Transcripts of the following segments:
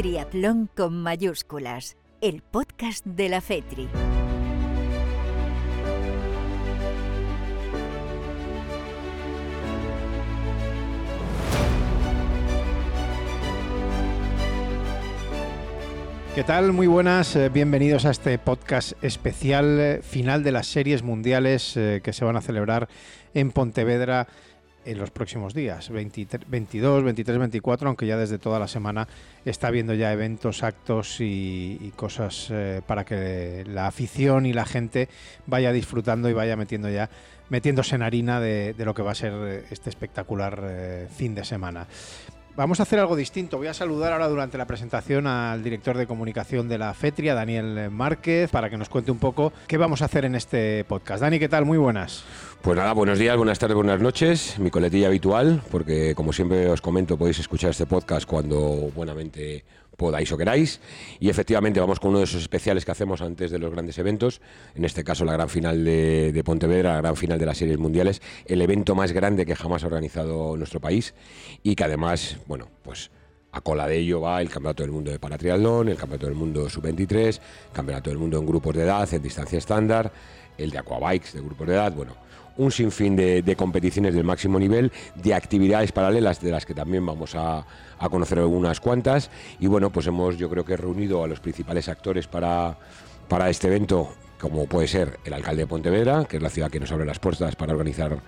Triatlón con mayúsculas, el podcast de la FETRI. ¿Qué tal? Muy buenas, eh, bienvenidos a este podcast especial eh, final de las series mundiales eh, que se van a celebrar en Pontevedra en los próximos días, 23, 22, 23, 24, aunque ya desde toda la semana está habiendo ya eventos, actos y, cosas eh, para que la afición y la gente vaya disfrutando y vaya metiendo ya metiéndose en harina de, de lo que va a ser eh, este espectacular eh, fin de semana. Vamos a hacer algo distinto. Voy a saludar ahora durante la presentación al director de comunicación de la FETRIA, Daniel Márquez, para que nos cuente un poco qué vamos a hacer en este podcast. Dani, ¿qué tal? Muy buenas. Pues nada, buenos días, buenas tardes, buenas noches. Mi coletilla habitual, porque como siempre os comento, podéis escuchar este podcast cuando buenamente podáis o queráis. Y efectivamente vamos con uno de esos especiales que hacemos antes de los grandes eventos, en este caso la gran final de, Pontevedra, la gran final de las series mundiales, el evento más grande que jamás ha organizado nuestro país y que además, bueno, pues a cola de ello va el Campeonato del Mundo de Paratriatlón, el Campeonato del Mundo Sub-23, Campeonato del Mundo en grupos de edad, en distancia estándar, el de Aquabikes de grupos de edad, bueno, un sinfín de, competiciones del máximo nivel, de actividades paralelas de las que también vamos a, a, conocer algunas cuantas. Y bueno, pues hemos yo creo que reunido a los principales actores para, para este evento, como puede ser el alcalde de Pontevedra, que es la ciudad que nos abre las puertas para organizar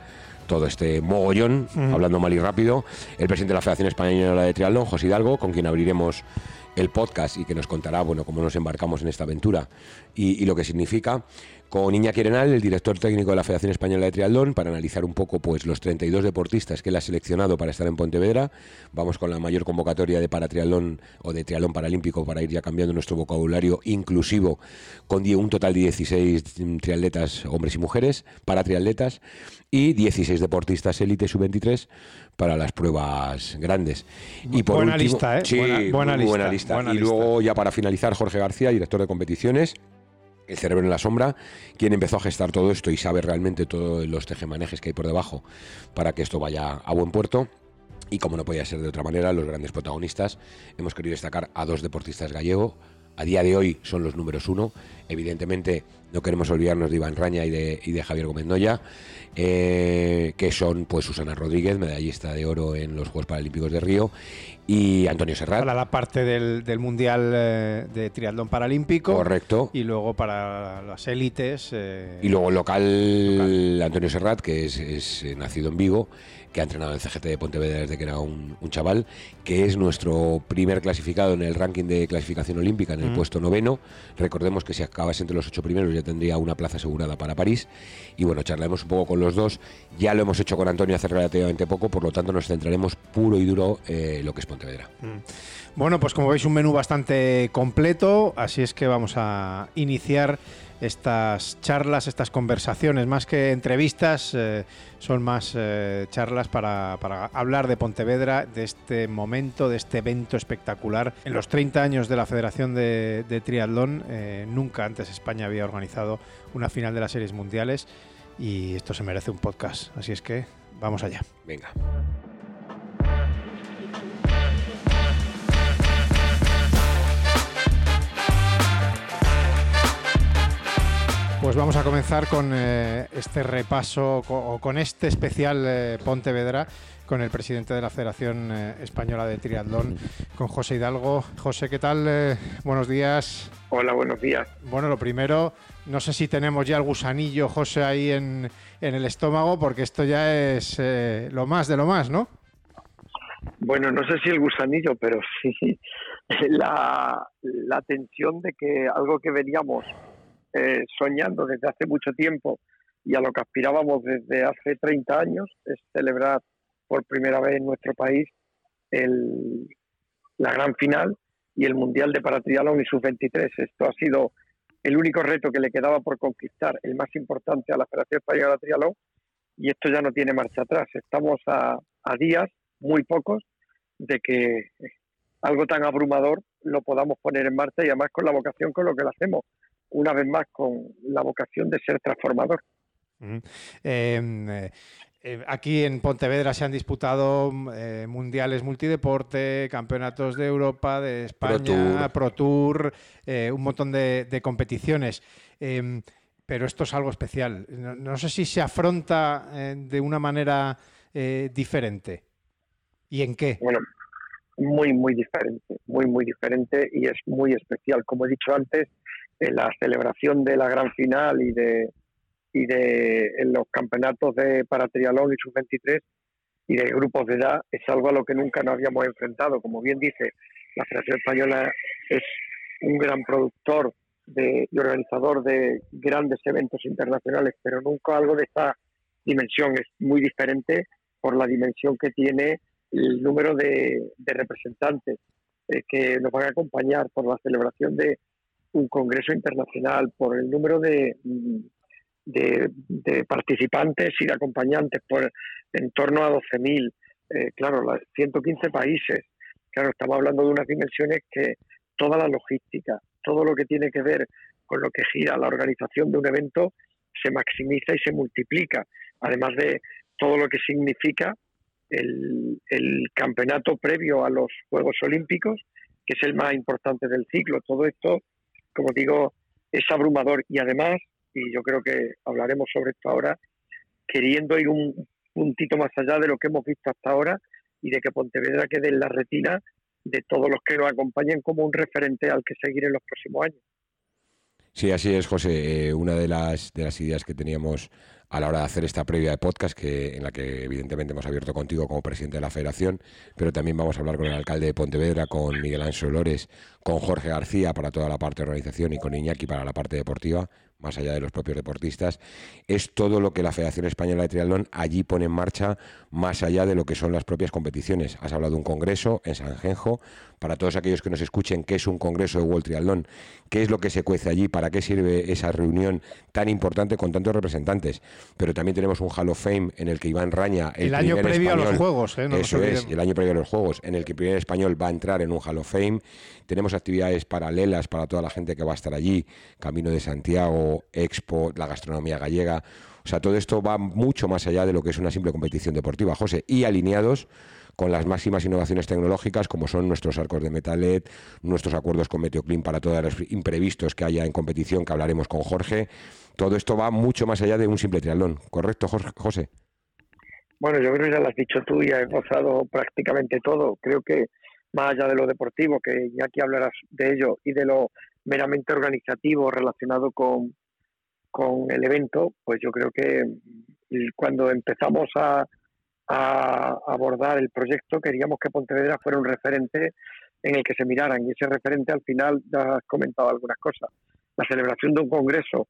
todo este mogollón, -huh. hablando mal y rápido, el presidente de la Federación Española de Triatlón, José Hidalgo, con quien abriremos el podcast y que nos contará, bueno, cómo nos embarcamos en esta aventura y, y lo que significa con Iñaki Arenal, el director técnico de la Federación Española de Triatlón, para analizar un poco pues, los 32 deportistas que él ha seleccionado para estar en Pontevedra. Vamos con la mayor convocatoria de paratriatlón o de triatlón paralímpico para ir ya cambiando nuestro vocabulario inclusivo, con un total de 16 triatletas, hombres y mujeres, paratriatletas, y 16 deportistas élite sub-23 para las pruebas grandes. Y por buena último, lista, ¿eh? Sí, buena, buena, lista, buena lista. buena y lista. luego, ya para finalizar, Jorge García, director de competiciones el cerebro en la sombra, quien empezó a gestar todo esto y sabe realmente todos los tejemanejes que hay por debajo para que esto vaya a buen puerto. Y como no podía ser de otra manera, los grandes protagonistas, hemos querido destacar a dos deportistas gallegos. A día de hoy son los números uno. Evidentemente, no queremos olvidarnos de Iván Raña y de, Javier Gómez Noya, eh, que son pues Susana Rodríguez, medallista de oro en los Juegos Paralímpicos de Río, y Antonio Serrat. Para la parte del, del Mundial eh, de Triatlón Paralímpico. Correcto. Y luego para las élites. Eh, y luego el local, local, Antonio Serrat, que es, es, eh, nacido en Vigo, que ha entrenado en CGT de Pontevedra desde que era un, un, chaval, que es nuestro primer clasificado en el ranking de clasificación olímpica, en el mm. puesto noveno. Recordemos que si acabas entre los ocho primeros ya tendría una plaza asegurada para París. Y bueno, charlaremos un poco con los dos. Ya lo hemos hecho con Antonio hace relativamente poco, por lo tanto nos centraremos puro y duro eh, lo que es Pontevedra. Mm. Bueno, pues como veis un menú bastante completo, así es que vamos a iniciar estas charlas, estas conversaciones, más que entrevistas, eh, son más eh, charlas para, hablar de Pontevedra, de este momento, de este evento espectacular. En los 30 años de la Federación de, de Triatlón, eh, nunca antes España había organizado una final de las series mundiales y esto se merece un podcast, así es que vamos allá. Venga. Pues vamos a comenzar con eh, este repaso o con este especial eh, Pontevedra con el presidente de la Federación eh, Española de Triatlón, con José Hidalgo. José, ¿qué tal? Buenos días. Hola, buenos días. Bueno, lo primero, no sé si tenemos ya el gusanillo, José, ahí en, en el estómago, porque esto ya es eh, lo más de lo más, ¿no? Bueno, no sé si el gusanillo, pero sí la, la tensión de que algo que veníamos eh, soñando desde hace mucho tiempo y a lo que aspirábamos desde hace 30 años es celebrar por primera vez en nuestro país el, la gran final y el Mundial de Paratriatlón y Sub-23. Esto ha sido el único reto que le quedaba por conquistar, el más importante a la Federación Española de Triatlón, y esto ya no tiene marcha atrás. Estamos a, a días, muy pocos, de que algo tan abrumador lo podamos poner en marcha y además con la vocación con lo que lo hacemos, una vez más con la vocación de ser transformador. -huh. eh, eh, aquí en Pontevedra se han disputado eh, mundiales multideporte, campeonatos de Europa, de España, Pro Tour, eh, un montón de, competiciones. Em, pero esto es algo especial. No, sé si se afronta de una manera diferente. ¿Y en qué? Bueno, muy, muy diferente, muy, muy diferente y es muy especial. Como he dicho antes, en la celebración de la gran final y de, y de en los campeonatos de para triatlón y sub-23 y de grupos de edad es algo a lo que nunca nos habíamos enfrentado. Como bien dice, la Federación Española es un gran productor de, y organizador de grandes eventos internacionales, pero nunca algo de esta dimensión. Es muy diferente por la dimensión que tiene el número de, representantes eh, que nos van a acompañar, por la celebración de un congreso internacional, por el número de, de, participantes y de acompañantes, por en torno a 12.000, eh, claro, 115 países. Claro, estamos hablando de unas dimensiones que toda la logística, todo lo que tiene que ver con lo que gira la organización de un evento, se maximiza y se multiplica, además de todo lo que significa el, el campeonato previo a los Juegos Olímpicos, que es el más importante del ciclo. Todo esto, como digo, es abrumador y además y yo creo que hablaremos sobre esto ahora, queriendo ir un puntito más allá de lo que hemos visto hasta ahora y de que Pontevedra quede en la retina de todos los que nos acompañen como un referente al que seguir en los próximos años. Sí, así es, José. Eh, una de las, de las ideas que teníamos a la hora de hacer esta previa de podcast, que, en la que evidentemente hemos abierto contigo como presidente de la federación, pero también vamos a hablar con el alcalde de Pontevedra, con Miguel Ángel Lores, con Jorge García para toda la parte de organización y con Iñaki para la parte deportiva más allá de los propios deportistas, es todo lo que la Federación Española de Triatlón allí pone en marcha, más allá de lo que son las propias competiciones. Has hablado de un congreso en San Genjo, para todos aquellos que nos escuchen, ¿qué es un congreso de World Triathlon? ¿Qué es lo que se cuece allí? ¿Para qué sirve esa reunión tan importante con tantos representantes? Pero también tenemos un Hall of Fame en el que Iván Raña, el, año previo a los Juegos, ¿eh? eso es, el año previo a los Juegos, en el que el primer español va a entrar en un Hall of Fame. Tenemos actividades paralelas para toda la gente que va a estar allí, Camino de Santiago, Expo, la gastronomía gallega. O sea, todo esto va mucho más allá de lo que es una simple competición deportiva, José, y alineados con las máximas innovaciones tecnológicas como son nuestros arcos de Metalet, nuestros acuerdos con Meteoclean para todos los imprevistos que haya en competición, que hablaremos con Jorge. Todo esto va mucho más allá de un simple triatlón, ¿correcto, José? Bueno, yo creo que ya lo has dicho tú y has gozado prácticamente todo. Creo que más allá de lo deportivo, que ya aquí hablarás de ello, y de lo meramente organizativo relacionado con, con el evento, pues yo creo que cuando empezamos a, abordar el proyecto queríamos que Pontevedra fuera un referente en el que se miraran y ese referente al final ya has comentado algunas cosas. La celebración de un congreso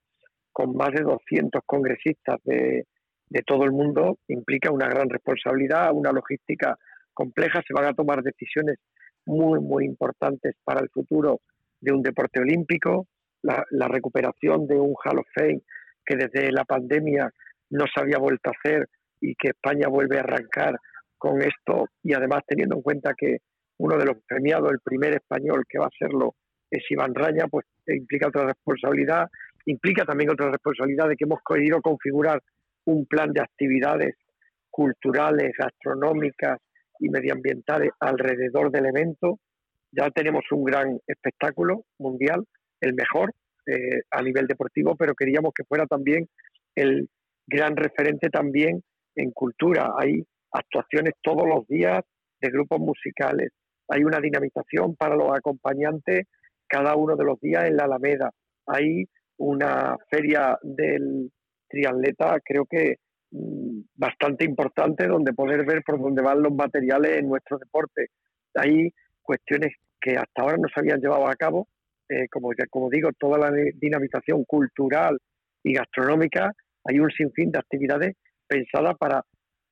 con más de 200 congresistas de todo el mundo implica una gran responsabilidad, una logística compleja, se van a tomar decisiones muy, muy importantes para el futuro de un deporte olímpico, la, recuperación de un Hall of Fame que desde la pandemia no se había vuelto a hacer y que España vuelve a arrancar con esto. Y además teniendo en cuenta que uno de los premiados, el primer español que va a hacerlo es Iván Raña, pues implica otra responsabilidad, implica también otra responsabilidad de que hemos querido configurar un plan de actividades culturales, gastronómicas y medioambientales alrededor del evento. Ya tenemos un gran espectáculo mundial el mejor eh, a nivel deportivo, pero queríamos que fuera también el gran referente también en cultura. Hay actuaciones todos los días de grupos musicales, hay una dinamización para los acompañantes cada uno de los días en la Alameda, hay una feria del triatleta, creo que mm, bastante importante, donde poder ver por dónde van los materiales en nuestro deporte. Hay cuestiones que hasta ahora no se habían llevado a cabo eh, como, como digo, toda la dinamización cultural y gastronómica, hay un sinfín de actividades pensadas para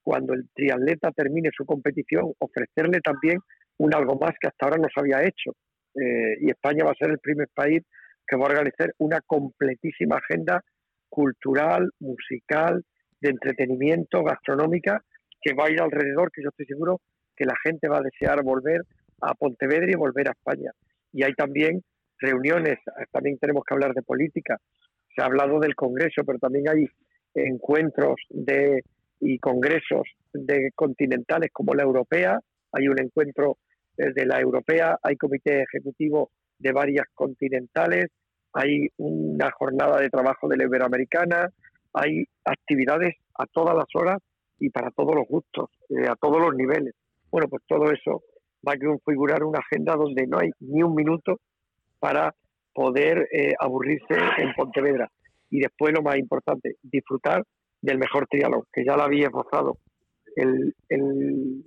cuando el triatleta termine su competición, ofrecerle también un algo más que hasta ahora no se había hecho. Eh, y España va a ser el primer país que va a organizar una completísima agenda cultural, musical, de entretenimiento, gastronómica, que va a ir alrededor, que yo estoy seguro que la gente va a desear volver a Pontevedra y volver a España. Y hay también reuniones, también tenemos que hablar de política. Se ha hablado del Congreso, pero también hay encuentros de y congresos de continentales como la europea, hay un encuentro de la europea, hay comité ejecutivo de varias continentales, hay una jornada de trabajo de la iberoamericana, hay actividades a todas las horas y para todos los gustos, eh, a todos los niveles. Bueno, pues todo eso va a configurar una agenda donde no hay ni un minuto para poder eh, aburrirse en Pontevedra. Y después lo más importante, disfrutar del mejor triatlón, que ya lo había esbozado. El, el,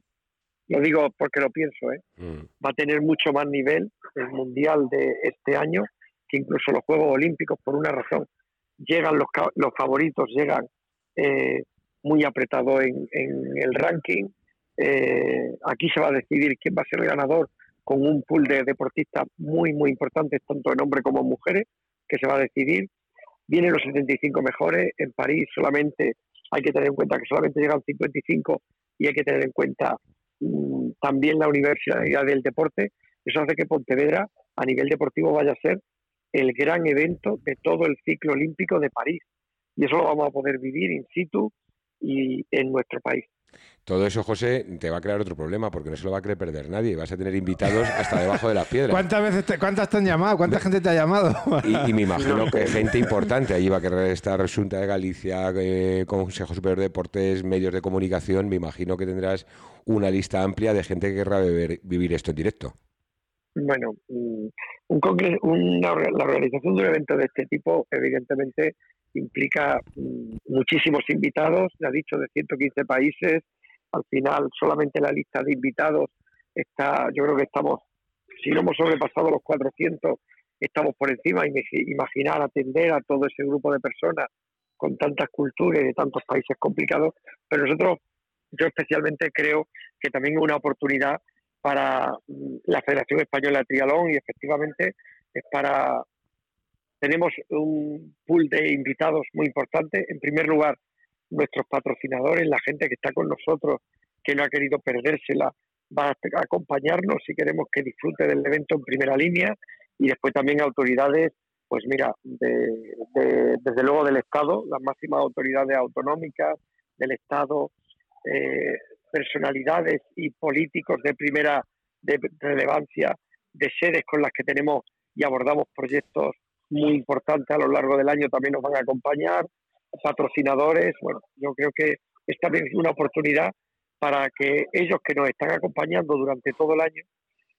lo digo porque lo pienso, ¿eh? Mm. va a tener mucho más nivel el Mundial de este año que incluso los Juegos Olímpicos por una razón. Llegan los, los favoritos, llegan eh, muy apretados en, en, el ranking. Eh, aquí se va a decidir quién va a ser el ganador con un pool de deportistas muy, muy importantes, tanto en hombres como en mujeres, que se va a decidir. Vienen los 75 mejores. En París solamente hay que tener en cuenta que solamente llegan 55 y hay que tener en cuenta mm, también la Universidad del Deporte. Eso hace que Pontevedra, a nivel deportivo, vaya a ser el gran evento de todo el ciclo olímpico de París. Y eso lo vamos a poder vivir in situ y en nuestro país. Todo eso, José, te va a crear otro problema porque no se lo va a querer perder nadie. Vas a tener invitados hasta debajo de las piedras. ¿Cuántas veces te, cuántas te han llamado? ¿Cuánta gente te ha llamado? Y, me imagino que gente importante. Allí va a querer estar Junta de Galicia, eh, Consejo Superior de Deportes, medios de comunicación. Me imagino que tendrás una lista amplia de gente que querrá vivir esto en directo. Bueno, mm, un una, la organización de un evento de este tipo, evidentemente, implica mm, muchísimos invitados, ya ha dicho, de 115 países. Al final, solamente la lista de invitados está, yo creo que estamos, si no hemos sobrepasado los 400, estamos por encima. Imaginar atender a todo ese grupo de personas con tantas culturas y de tantos países complicados. Pero nosotros, yo especialmente creo que también es una oportunidad para mm, la Federación Española de Trialón y efectivamente es para tenemos un pool de invitados muy importante. En primer lugar, nuestros patrocinadores, la gente que está con nosotros, que no ha querido perdérsela, va a acompañarnos si queremos que disfrute del evento en primera línea. Y después también autoridades, pues mira, desde luego del Estado, las máximas autoridades autonómicas del Estado, eh, personalidades y políticos de primera de relevancia, de sedes con las que tenemos y abordamos proyectos muy importantes a lo largo del año también nos van a acompañar, patrocinadores. Bueno, yo creo que es una oportunidad para que ellos que nos están acompañando durante todo el año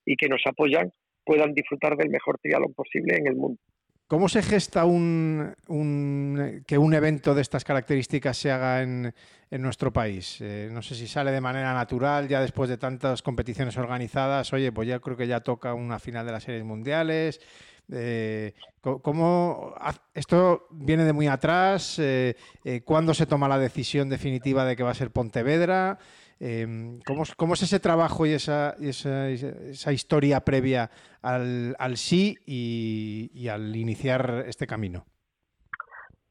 y que nos apoyan puedan disfrutar del mejor triatlón posible en el mundo. ¿Cómo se gesta un, que un evento de estas características se haga en, nuestro país? Eh, no sé si sale de manera natural, ya después de tantas competiciones organizadas. Oye, pues ya creo que ya toca una final de las series mundiales. Eh, ¿cómo, ¿Esto viene de muy atrás? Eh, eh, ¿Cuándo se toma la decisión definitiva de que va a ser Pontevedra? Em, ¿cómo, es ese trabajo y esa, esa, historia previa al, sí y, al iniciar este camino?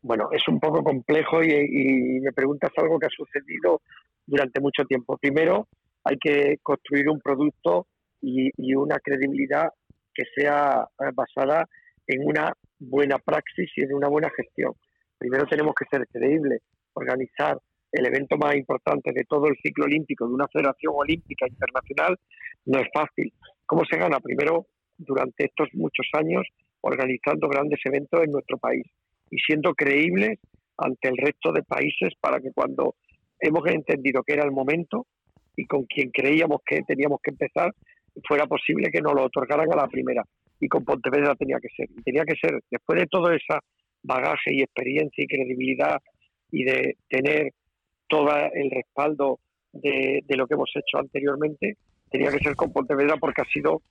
Bueno, es un poco complejo y, me preguntas algo que ha sucedido durante mucho tiempo. Primero, hay que construir un producto y, y una credibilidad que sea eh, basada en una buena praxis y en una buena gestión. Primero tenemos que ser creíbles, organizar el evento más importante de todo el ciclo olímpico de una federación olímpica internacional no es fácil. ¿Cómo se gana? Primero, durante estos muchos años, organizando grandes eventos en nuestro país y siendo creíbles ante el resto de países para que cuando hemos entendido que era el momento y con quien creíamos que teníamos que empezar, fuera posible que nos lo otorgaran a la primera. Y con Pontevedra tenía que ser. Y tenía que ser, después de todo ese bagaje y experiencia y credibilidad y de tener todo el respaldo de, lo que hemos hecho anteriormente, tenía que ser con Pontevedra porque ha sido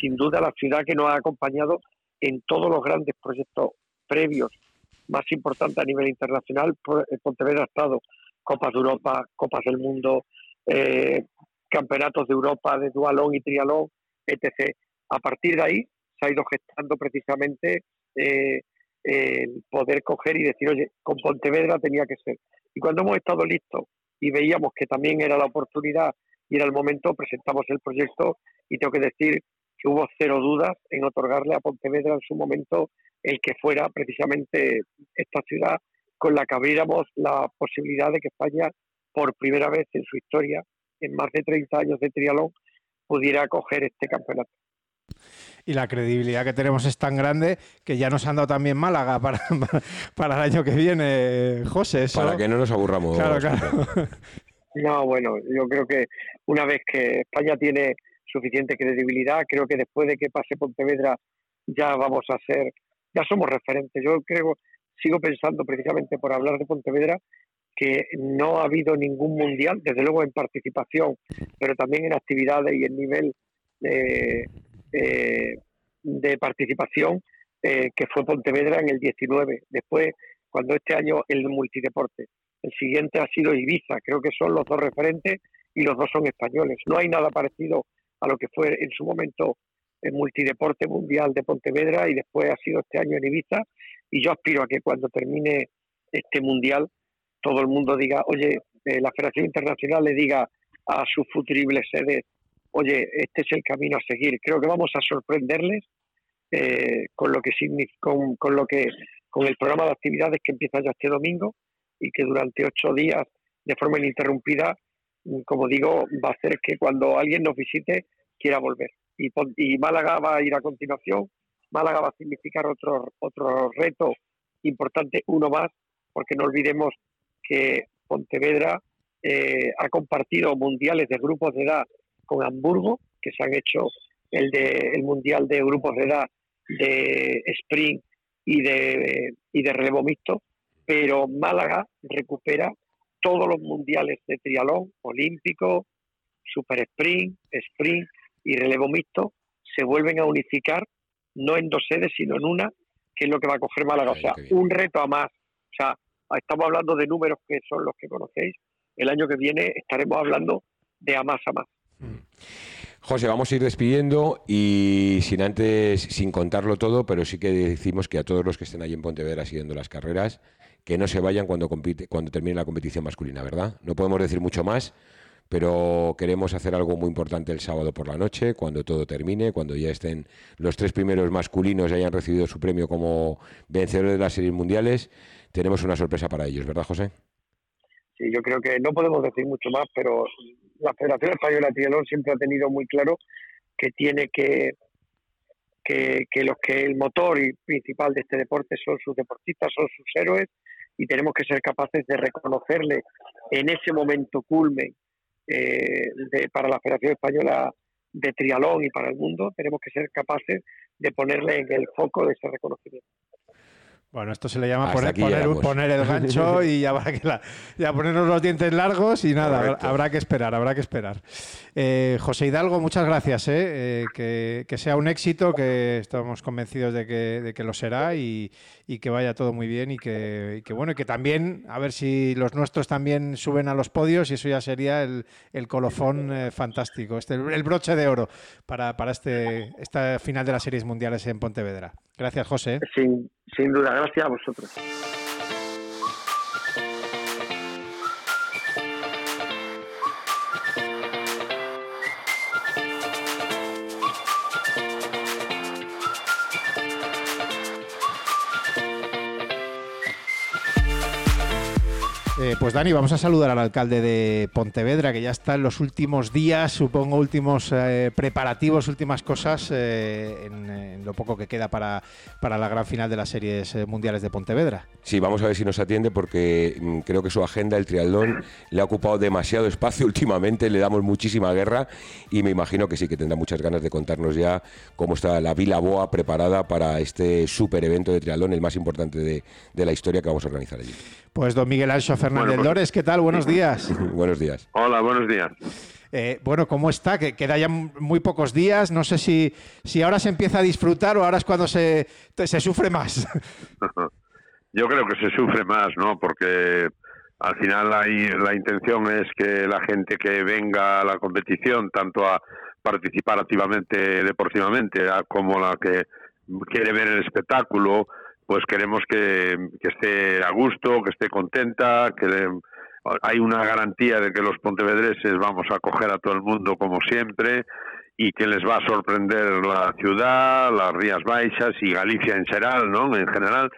sin duda la ciudad que nos ha acompañado en todos los grandes proyectos previos más importantes a nivel internacional. Pontevedra ha estado Copas de Europa, Copas del Mundo, eh, campeonatos de Europa de dualón y trialón, etc. A partir de ahí se ha ido gestando precisamente eh, el poder coger y decir, oye, con Pontevedra tenía que ser. Y cuando hemos estado listos y veíamos que también era la oportunidad y era el momento, presentamos el proyecto y tengo que decir que hubo cero dudas en otorgarle a Pontevedra en su momento el que fuera precisamente esta ciudad con la que abriéramos la posibilidad de que España por primera vez en su historia, en más de 30 años de trialón, pudiera acoger este campeonato. Y la credibilidad que tenemos es tan grande que ya nos han dado también Málaga para, para el año que viene, José. Para que no nos aburramos. Claro, claro. No, bueno, yo creo que una vez que España tiene suficiente credibilidad, creo que después de que pase Pontevedra ya vamos a ser, ya somos referentes. Yo creo, sigo pensando precisamente por hablar de Pontevedra, que no ha habido ningún mundial, desde luego en participación, pero también en actividades y en nivel de, de participación, eh, que fue Pontevedra en el 19. Después, cuando este año el multideporte. El siguiente ha sido Ibiza, creo que son los dos referentes y los dos son españoles. No hay nada parecido a lo que fue en su momento el multideporte mundial de Pontevedra y después ha sido este año en Ibiza y yo aspiro a que cuando termine este mundial todo el mundo diga, oye, eh, la Federación Internacional le diga a sus futuribles sedes, oye, este es el camino a seguir. Creo que vamos a sorprenderles eh, con lo que con, con lo que con el programa de actividades que empieza ya este domingo y que durante ocho días de forma ininterrumpida, mm, como digo, va a hacer que cuando alguien nos visite quiera volver. Y, y Málaga va a ir a continuación. Málaga va a significar otro, otro reto importante, uno más, porque no olvidemos que Pontevedra eh, ha compartido mundiales de grupos de edad con Hamburgo, que se han hecho el, de, el mundial de grupos de edad de sprint y de, y de relevo mixto, pero Málaga recupera todos los mundiales de trialón, olímpico, super sprint, sprint y relevo mixto, se vuelven a unificar, no en dos sedes, sino en una, que es lo que va a coger Málaga. O sea, un reto a más. O sea, estamos hablando de números que son los que conocéis. El año que viene estaremos hablando de a más a más. Mm. José, vamos a ir despidiendo y sin antes, sin contarlo todo, pero sí que decimos que a todos los que estén ahí en Pontevedra siguiendo las carreras, que no se vayan cuando, compite, cuando termine la competición masculina, ¿verdad? No podemos decir mucho más, pero queremos hacer algo muy importante el sábado por la noche, cuando todo termine, cuando ya estén los tres primeros masculinos y hayan recibido su premio como vencedores de las series mundiales. Tenemos una sorpresa para ellos, ¿verdad, José? Sí, yo creo que no podemos decir mucho más, pero la Federación Española de Triatlón siempre ha tenido muy claro que tiene que, que, que los que el motor y principal de este deporte son sus deportistas, son sus héroes y tenemos que ser capaces de reconocerle en ese momento culmen eh, para la Federación Española de Trialón y para el mundo, tenemos que ser capaces de ponerle en el foco de ese reconocimiento. Bueno, esto se le llama poner, poner, el gancho y ya, que ya ponernos los dientes largos y nada, habrá, que esperar, habrá que esperar. Eh, José Hidalgo, muchas gracias, eh, eh, que, sea un éxito, que estamos convencidos de que, lo será y, que vaya todo muy bien y que, bueno, y que también, a ver si los nuestros también suben a los podios y eso ya sería el, colofón fantástico, este, el broche de oro para, para este, esta final de las series mundiales en Pontevedra. Gracias, José. Sin, sin duda, gracias a vosotros. Eh, pues Dani, vamos a saludar al alcalde de Pontevedra, que ya está en los últimos días, supongo, últimos eh, preparativos, últimas cosas eh, en, lo poco que queda para, para la gran final de las series mundiales de Pontevedra. Sí, vamos a ver si nos atiende porque mm, creo que su agenda, el triatlón, le ha ocupado demasiado espacio últimamente, le damos muchísima guerra y me imagino que sí, que tendrá muchas ganas de contarnos ya cómo está la Vila Boa preparada para este super evento de triatlón, el más importante de, de la historia que vamos a organizar allí. Pues don Miguel Ancho Fernández pues, Lores, ¿qué tal? Buenos días. buenos días. Hola, buenos días. Eh, bueno, ¿cómo está? Que queda ya muy pocos días. No sé si, si ahora se empieza a disfrutar o ahora es cuando se, se sufre más. Yo creo que se sufre más, ¿no? Porque al final hay, la intención es que la gente que venga a la competición, tanto a participar activamente deportivamente como la que quiere ver el espectáculo, pues queremos que, esté a gusto, que esté contenta, que hay una garantía de que los pontevedreses vamos a acoger a todo el mundo como siempre y que les va a sorprender la ciudad, las Rías Baixas y Galicia en general, ¿no? En general.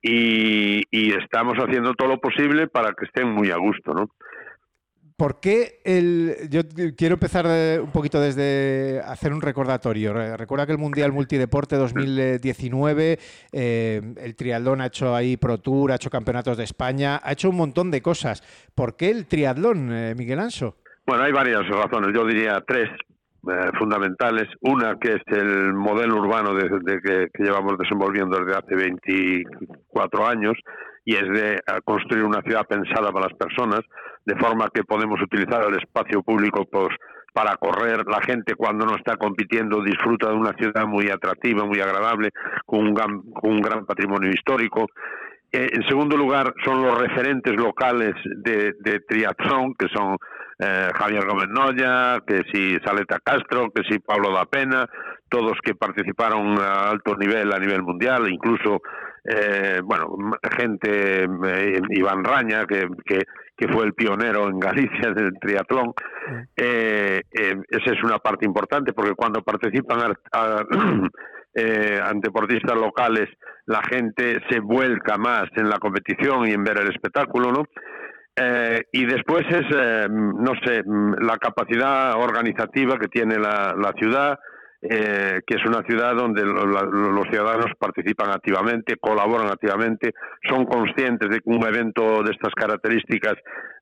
Y, y, estamos haciendo todo lo posible para que estén muy a gusto, ¿no? ¿Por qué el.? Yo quiero empezar un poquito desde hacer un recordatorio. Recuerda que el Mundial Multideporte 2019, eh, el triatlón ha hecho ahí Pro Tour, ha hecho campeonatos de España, ha hecho un montón de cosas. ¿Por qué el triatlón, eh, Miguel Anso? Bueno, hay varias razones. Yo diría tres eh, fundamentales. Una que es el modelo urbano de, que, que, llevamos desenvolviendo desde hace 24 años y es de construir una ciudad pensada para las personas de forma que podemos utilizar el espacio público pues, para correr. La gente cuando no está compitiendo disfruta de una ciudad muy atractiva, muy agradable, con un gran, con un gran patrimonio histórico. Eh, en segundo lugar, son los referentes locales de, de triatlón, que son eh, Javier Gómez Noya, que si Saleta Castro, que si Pablo da Pena, todos que participaron a alto nivel, a nivel mundial, incluso, eh, bueno, gente, eh, Iván Raña, que, que, que, fue el pionero en Galicia del triatlón. Eh, esa es una parte importante, porque cuando participan a, deportistas locales, la gente se vuelca más en la competición y en ver el espectáculo, ¿no? Eh, y después es, eh, no sé, la capacidad organizativa que tiene la, ciudad, eh, que es una ciudad donde los ciudadanos participan activamente, colaboran activamente, son conscientes de que un evento de estas características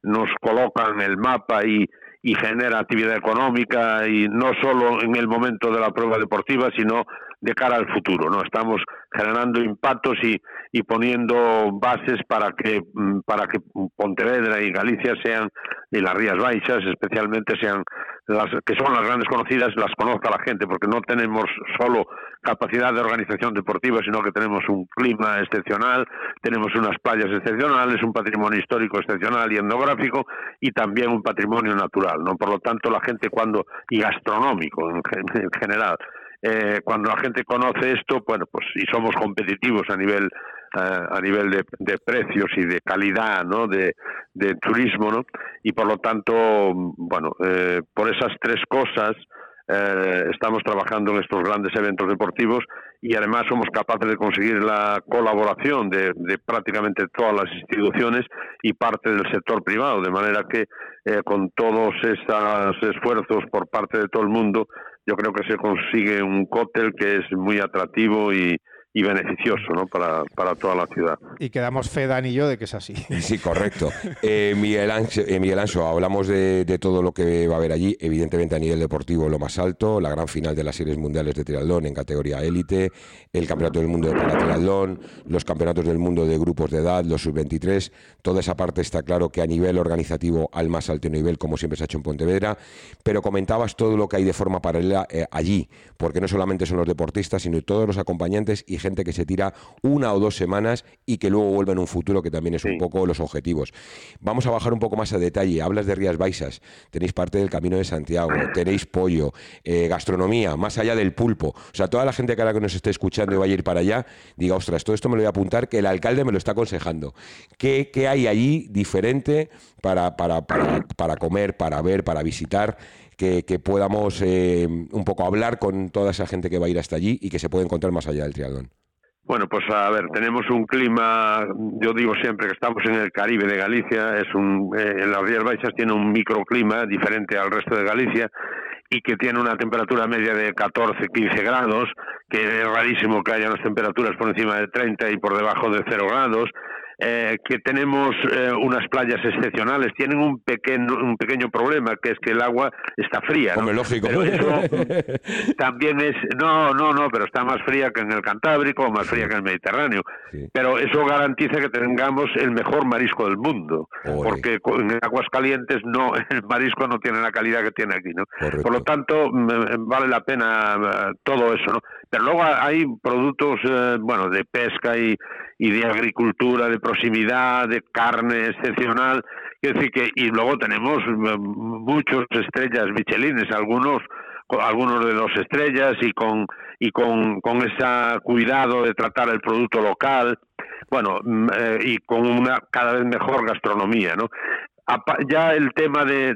nos coloca en el mapa y, y genera actividad económica y no solo en el momento de la prueba deportiva, sino de cara al futuro. ¿no? Estamos generando impactos y, y poniendo bases para que, mm, para que Pontevedra y Galicia sean, y las Rías Baixas especialmente sean las que son las grandes conocidas, las conozca la gente, porque no tenemos solo capacidad de organización deportiva, sino que tenemos un clima excepcional, tenemos unas playas excepcionales, un patrimonio histórico excepcional y etnográfico, y también un patrimonio natural, ¿no? Por lo tanto, la gente cuando, y gastronómico en general, eh, cuando la gente conoce esto, bueno, pues y somos competitivos a nivel eh, a nivel de, precios y de calidad, ¿no? De, turismo, ¿no? Y por lo tanto, bueno, eh, por esas tres cosas estamos trabajando en estos grandes eventos deportivos y además somos capaces de conseguir la colaboración de, de prácticamente todas las instituciones y parte del sector privado, de manera que con todos estos esfuerzos por parte de todo el mundo yo creo que se consigue un cóctel que es muy atractivo y, y beneficioso ¿no? para, para, toda la ciudad. Y quedamos fe, Dan y yo, de que es así. Sí, correcto. Eh, Miguel, Ancho, eh, Miguel Anso, hablamos de, de, todo lo que va a haber allí, evidentemente a nivel deportivo lo más alto, la gran final de las series mundiales de triatlón en categoría élite, el campeonato del mundo de triatlón, los campeonatos del mundo de grupos de edad, los sub-23, toda esa parte está claro que a nivel organizativo al más alto nivel, como siempre se ha hecho en Pontevedra, pero comentabas todo lo que hay de forma paralela eh, allí, porque no solamente son los deportistas, sino todos los acompañantes y gente que se tira una o dos semanas y que luego vuelve en un futuro, que también es un poco los objetivos. Vamos a bajar un poco más a detalle. Hablas de Rías Baixas, tenéis parte del Camino de Santiago, tenéis pollo, eh, gastronomía, más allá del pulpo. O sea, toda la gente que ahora que nos esté escuchando y vaya a ir para allá, diga, ostras, todo esto me lo voy a apuntar, que el alcalde me lo está aconsejando. ¿Qué, qué hay allí diferente para, para, para, para comer, para ver, para visitar? Que, podamos eh, un poco hablar con toda esa gente que va a ir hasta allí y que se puede encontrar más allá del triatlón. Bueno, pues a ver, tenemos un clima, yo digo siempre que estamos en el Caribe de Galicia, es un, eh, en las Rías Baixas tiene un microclima diferente al resto de Galicia y que tiene una temperatura media de 14, 15 grados, que es rarísimo que haya unas temperaturas por encima de 30 y por debajo de 0 grados, eh, que tenemos eh, unas playas excepcionales, tienen un pequeño, un pequeño problema, que es que el agua está fría. ¿no? lógico. Pero eso también es, no, no, no, pero está más fría que en el Cantábrico o más fría que en el Mediterráneo. Pero eso garantiza que tengamos el mejor marisco del mundo, porque en aguas calientes no, el marisco no tiene la calidad que tiene aquí, ¿no? Por lo tanto, vale la pena eh, todo eso, ¿no? Pero luego hay productos, bueno, de pesca y, y de agricultura de proximidad, de carne excepcional, es decir que y luego tenemos eh, muchos estrellas michelines, algunos algunos de dos estrellas y con y con, con ese cuidado de tratar el producto local, bueno, mm, eh, y con una cada vez mejor gastronomía, ¿no? Ya el tema de,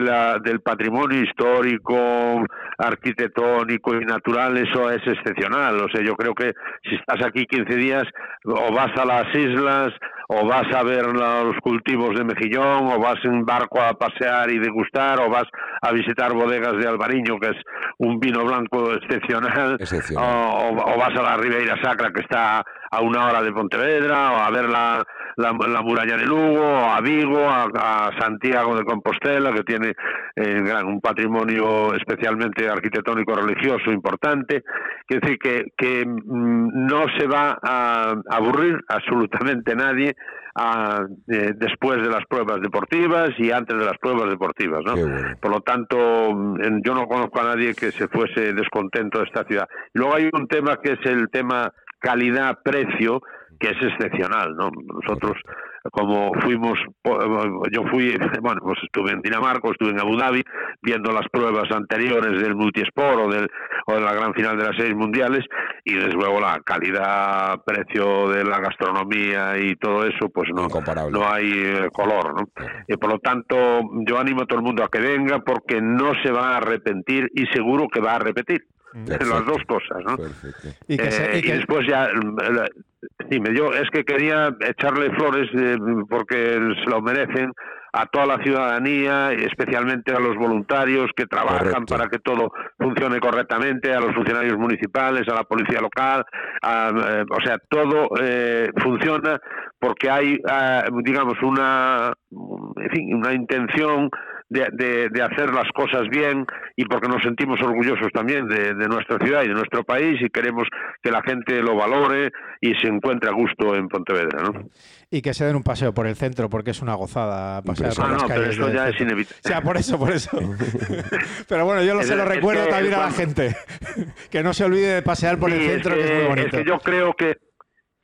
la, del patrimonio histórico, arquitectónico y natural, eso es excepcional. O sea, yo creo que si estás aquí 15 días, o vas a las islas, o vas a ver los cultivos de mejillón, o vas en barco a pasear y degustar, o vas a visitar bodegas de Albariño, que es un vino blanco excepcional, O, vas a la Ribeira Sacra, que está a una hora de Pontevedra, o a ver la, la, muralla de Lugo, a Vigo, a, Santiago de Compostela, que tiene eh, un patrimonio especialmente arquitectónico religioso importante. Quiere decir que, que mm, no se va a aburrir absolutamente nadie eh, después de las pruebas deportivas y antes de las pruebas deportivas. ¿no? Por lo tanto, mm, yo no conozco a nadie que se fuese descontento de esta ciudad. Luego hay un tema que es el tema calidad-precio, que es excepcional. ¿no? Nosotros como fuimos, yo fui, bueno, pues estuve en Dinamarca, estuve en Abu Dhabi, viendo las pruebas anteriores del multisport o, del, o de la gran final de las seis mundiales, y desde luego la calidad, precio de la gastronomía y todo eso, pues no, no hay eh, color, ¿no? Y por lo tanto, yo animo a todo el mundo a que venga porque no se va a arrepentir y seguro que va a repetir. Las dos cosas, ¿no? Y, eh, y después ya Dime, yo es que quería echarle flores eh, porque se lo merecen a toda la ciudadanía, especialmente a los voluntarios que trabajan para que todo funcione correctamente, a los funcionarios municipales, a la policía local, eh, o sea, todo eh, funciona porque hay, ah, digamos, una, en fin, una intención de, de, hacer las cosas bien y porque nos sentimos orgullosos también de, nuestra ciudad y de nuestro país y queremos que la gente lo valore y se encuentre a gusto en Pontevedra. ¿no? Y que se den un paseo por el centro porque es una gozada pasear por ah, las no, calles. Pero eso ya es inevitable. O sea, por eso, por eso. pero bueno, yo lo, se lo recuerdo también a la gente. que no se olvide de pasear por el centro, que, es muy bonito. Es que yo creo que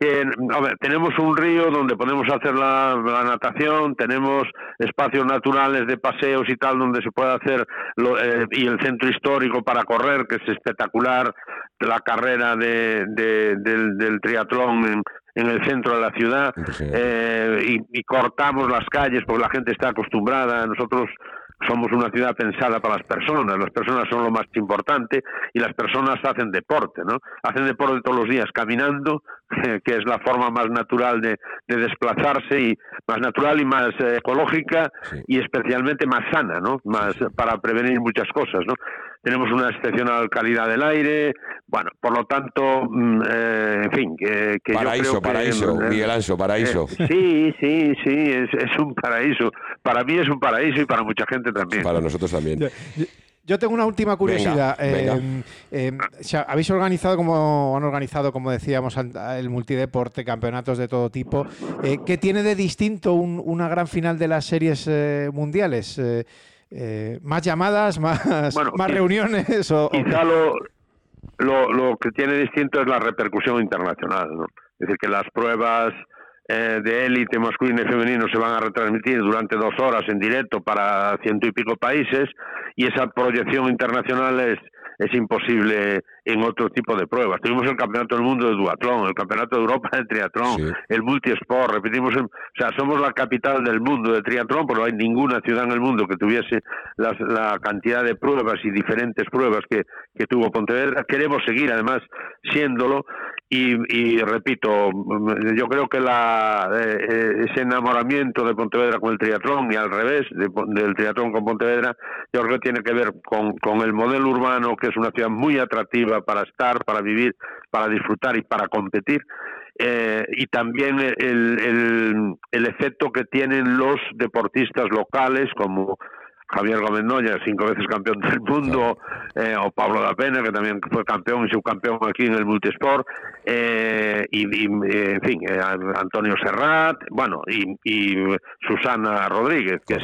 a ver, tenemos un río donde podemos hacer la, natación, tenemos espacios naturales de paseos y tal donde se puede hacer eh, y el centro histórico para correr que es espectacular, la carrera de, del, triatlón en, en el centro de la ciudad eh, y, y, cortamos las calles porque la gente está acostumbrada. Nosotros somos una ciudad pensada para las personas, las personas son lo más importante y las personas hacen deporte, ¿no? Hacen deporte todos los días caminando, que es la forma más natural de, desplazarse y más natural y más eh, ecológica y especialmente más sana, ¿no? Más para prevenir muchas cosas, ¿no? Tenemos una excepcional calidad del aire, bueno, por lo tanto, mm, eh, en fin, que, que paraíso, yo creo paraíso, que, Miguel Anso, paraíso. Eh, sí, sí, sí, es, es, un paraíso. Para mí es un paraíso y para mucha gente también. Para nosotros también. Yo tengo una última curiosidad. Em, em, habéis organizado, como han organizado, como decíamos, el multideporte, campeonatos de todo tipo. Eh, ¿Qué tiene de distinto una gran final de las series mundiales? Eh, más llamadas, más, más reuniones o, quizá lo, lo, lo, que tiene distinto es la repercusión internacional. Es decir, que las pruebas eh, de élite masculino y femenino se van a retransmitir durante dos horas en directo para ciento y pico países y esa proyección internacional es, es imposible en otro tipo de pruebas. Tuvimos el Campeonato del Mundo de Duatlón, el Campeonato de Europa de Triatlón, el Multisport, repetimos, o sea, somos la capital del mundo de triatlón, pero no hay ninguna ciudad en el mundo que tuviese la cantidad de pruebas y diferentes pruebas que, que tuvo Pontevedra. Queremos seguir, además, siéndolo, y, repito, yo creo que la, eh, ese enamoramiento de Pontevedra con el triatlón y al revés, del triatlón con Pontevedra, yo creo que tiene que ver con, con el modelo urbano, que es una ciudad muy atractiva para estar, para vivir, para disfrutar y para competir. Eh, y también el, el, el efecto que tienen los deportistas locales como Javier Gómez Noya, cinco veces campeón del mundo, eh, o Pablo da Pena, que también fue campeón y subcampeón aquí en el multisport, eh, y, eh, en fin, Antonio Serrat, bueno, y, Susana Rodríguez, que es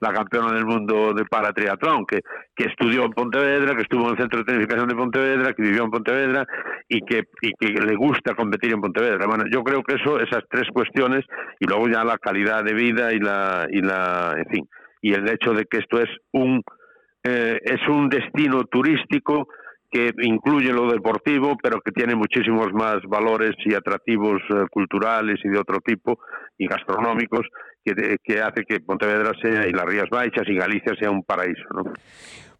la campeona del mundo de paratriatlón, que, que estudió en Pontevedra, que estuvo en el Centro de Tecnificación de Pontevedra, que vivió en Pontevedra y que, y que le gusta competir en Pontevedra. Bueno, yo creo que eso, esas tres cuestiones, y luego ya la calidad de vida y la, y la en fin, y el hecho de que esto es un eh, es un destino turístico que incluye lo deportivo, pero que tiene muchísimos más valores y atractivos eh, culturales y de otro tipo y gastronómicos que, que hace que Pontevedra sea y las Rías Baixas y Galicia sea un paraíso, ¿no?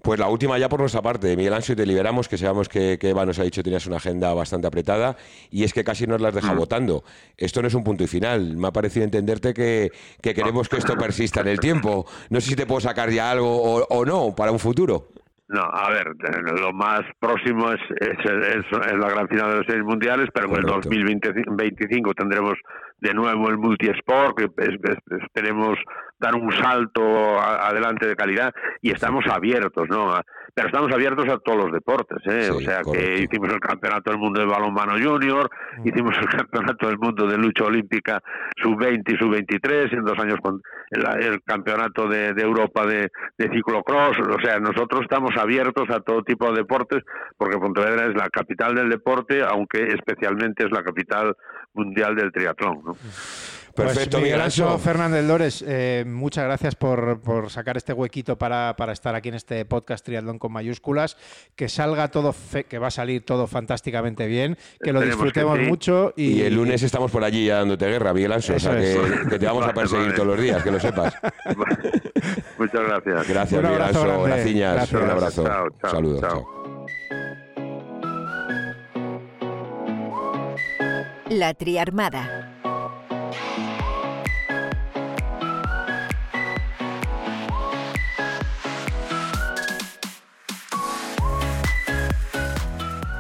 Pues la última ya por nuestra parte, Miguel Ancho, y te liberamos, que sabemos que, que, Eva nos ha dicho que tenías una agenda bastante apretada, y es que casi nos las deja mm. votando. Esto no es un punto y final. Me ha parecido entenderte que, queremos que esto persista en el tiempo. No sé si te puedo sacar ya algo o, no para un futuro. No, a ver, lo más próximo es, es, la gran final de los seis mundiales, pero en el 2025 tendremos de nuevo el multisport, que esperemos dar un salto adelante de calidad y estamos abiertos, ¿no? Pero estamos abiertos a todos los deportes, ¿eh? o sea que hicimos el Campeonato del Mundo de Balonmano Junior, mm. hicimos el Campeonato del Mundo de Lucha Olímpica Sub-20 y Sub-23, en dos años con el, Campeonato de, Europa de, de ciclocross, o sea, nosotros estamos abiertos a todo tipo de deportes porque Pontevedra es la capital del deporte, aunque especialmente es la capital mundial del triatlón, ¿no? Perfecto, pues, Miguel Ancho Fernández Lores, eh, muchas gracias por, sacar este huequito para, estar aquí en este podcast Triatlón con mayúsculas. Que salga todo, que va a salir todo fantásticamente bien, que lo disfrutemos mucho. Y, el lunes estamos por allí ya dándote guerra, Miguel Ancho. O sea, que, te vamos a perseguir todos los días, que lo sepas. muchas gracias. Gracias, Miguel Ancho. Gracias. Un abrazo. Saludos. La Triarmada.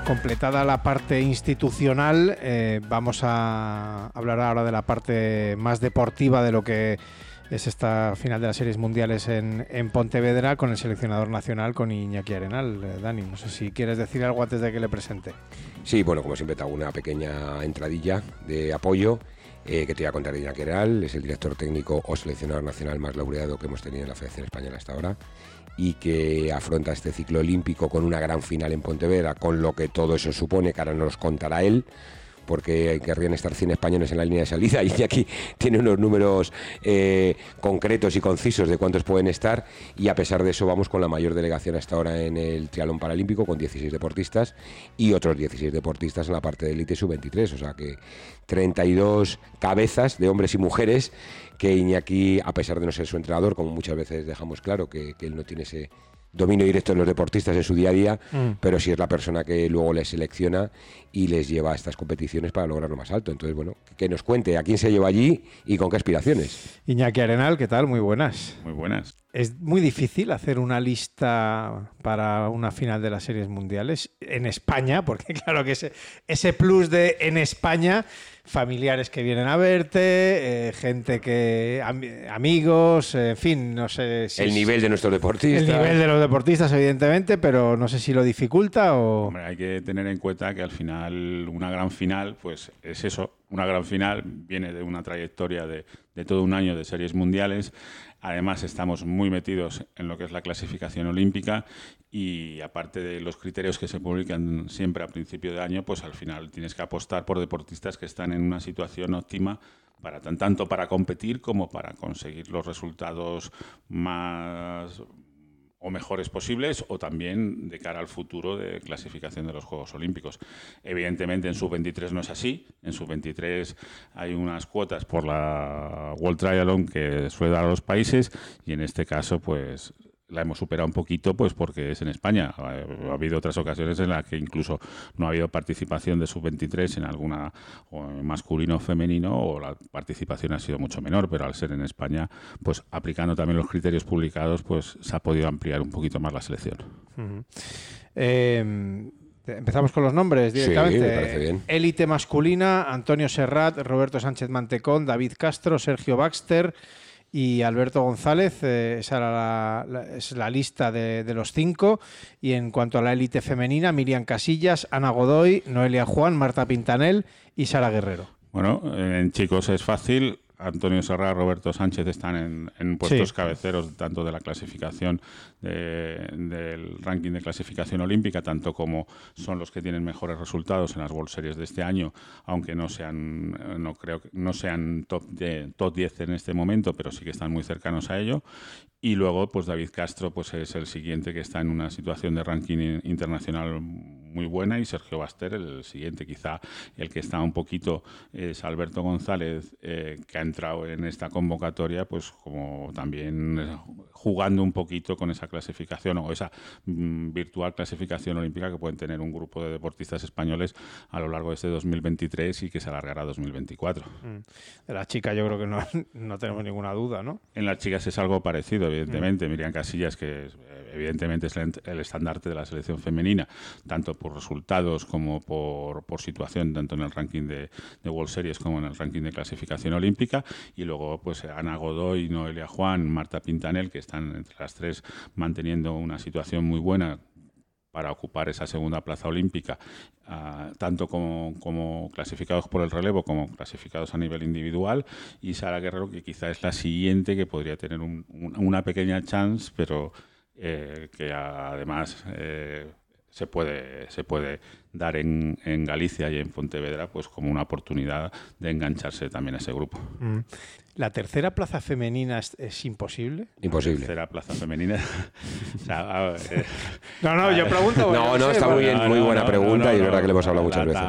Completada la parte institucional, eh, vamos a hablar ahora de la parte más deportiva de lo que es esta final de las series mundiales en, Pontevedra con el seleccionador nacional, con Iñaki Arenal. Eh, Dani, no sé si quieres decir algo antes de que le presente. Sí, bueno, como siempre te hago una pequeña entradilla de apoyo. Eh, que te voy a contar Iñaki Arenal, es el director técnico o seleccionador nacional más laureado que hemos tenido en la Federación Española hasta ahora y que afronta este ciclo olímpico con una gran final en Pontevedra, con lo que todo eso supone, que ahora nos contará él porque querrían estar 100 españoles en la línea de salida. Y aquí tiene unos números eh, concretos y concisos de cuántos pueden estar. Y a pesar de eso vamos con la mayor delegación hasta ahora en el triatlón paralímpico con 16 deportistas y otros 16 deportistas en la parte de élite sub-23, o sea que 32 cabezas de hombres y mujeres que Iñaki, a pesar de no ser su entrenador, como muchas veces dejamos claro que, que él no tiene ese dominio directo de los deportistas en su día a día, mm. pero sí es la persona que luego les selecciona y les lleva a estas competiciones para lograr lo más alto. Entonces, bueno, que nos cuente a quién se lleva allí y con qué aspiraciones. Iñaki Arenal, ¿qué tal? Muy buenas. Muy buenas. Es muy difícil hacer una lista para una final de las series mundiales en España, porque claro que ese, ese plus de en España familiares que vienen a verte, eh, gente que. amigos, en fin, no sé si. El nivel de nuestros deportistas. El nivel de los deportistas, evidentemente, pero no sé si lo dificulta o. Hombre, hay que tener en cuenta que al final, una gran final, pues es eso, una gran final, viene de una trayectoria de, de todo un año de series mundiales. Además, estamos muy metidos en lo que es la clasificación olímpica y aparte de los criterios que se publican siempre a principio de año, pues al final tienes que apostar por deportistas que están en una situación óptima para tanto para competir como para conseguir los resultados más o mejores posibles o también de cara al futuro de clasificación de los Juegos Olímpicos. Evidentemente en sub-23 no es así, en sub-23 hay unas cuotas por la World Triathlon que suele dar a los países y en este caso pues la hemos superado un poquito pues porque es en España. Ha, habido otras ocasiones en las que incluso no ha habido participación de sub-23 en alguna masculino o femenino o la participación ha sido mucho menor, pero al ser en España, pues aplicando también los criterios publicados, pues se ha podido ampliar un poquito más la selección. Em, empezamos con los nombres directamente. Élite masculina, Antonio Serrat, Roberto Sánchez Mantecón, David Castro, Sergio Baxter, y Alberto González. Eh, esa era la, es la lista de, de, los cinco. Y en cuanto a la élite femenina, Miriam Casillas, Ana Godoy, Noelia Juan, Marta Pintanel y Sara Guerrero. Bueno, en chicos es fácil. Antonio Serra, Roberto Sánchez están en, puestos cabeceros tanto de la clasificación del ranking de clasificación olímpica, tanto como son los que tienen mejores resultados en las World Series de este año, aunque no sean no creo no sean top, de, top 10 en este momento, pero sí que están muy cercanos a ello. Y luego, pues David Castro, pues es el siguiente que está en una situación de ranking internacional muy buena y Sergio Baster el siguiente. Quizá el que está un poquito es Alberto González, eh, que ha entrado en esta convocatoria, pues como también jugando un poquito con esa clasificación o esa mm, virtual clasificación olímpica que pueden tener un grupo de deportistas españoles a lo largo de este 2023 y que se alargará a 2024. Mm. De la chica yo creo que no, no tenemos ninguna duda, ¿no? En las chicas es algo parecido, evidentemente. Mm. Miriam Casillas, que evidentemente es el estandarte de la selección femenina, tanto por resultados como por, situación, tanto en el ranking de, World Series como en el ranking de clasificación olímpica. Y luego, pues Ana Godoy, Noelia Juan, Marta Pintanel, que están entre las tres manteniendo una situación muy buena para ocupar esa segunda plaza olímpica, ah, tanto como, clasificados por el relevo como clasificados a nivel individual, y Sara Guerrero, que quizá es la siguiente que podría tener una pequeña chance, pero eh, que además eh, se puede, se puede dar en, en, Galicia y en Pontevedra pues como una oportunidad de engancharse también a ese grupo. Mm. ¿La tercera plaza femenina es, imposible? Imposible. La tercera plaza femenina. Eh, no, no, yo pregunto. No, no, está muy, bien, muy buena pregunta y es verdad que le hemos hablado muchas veces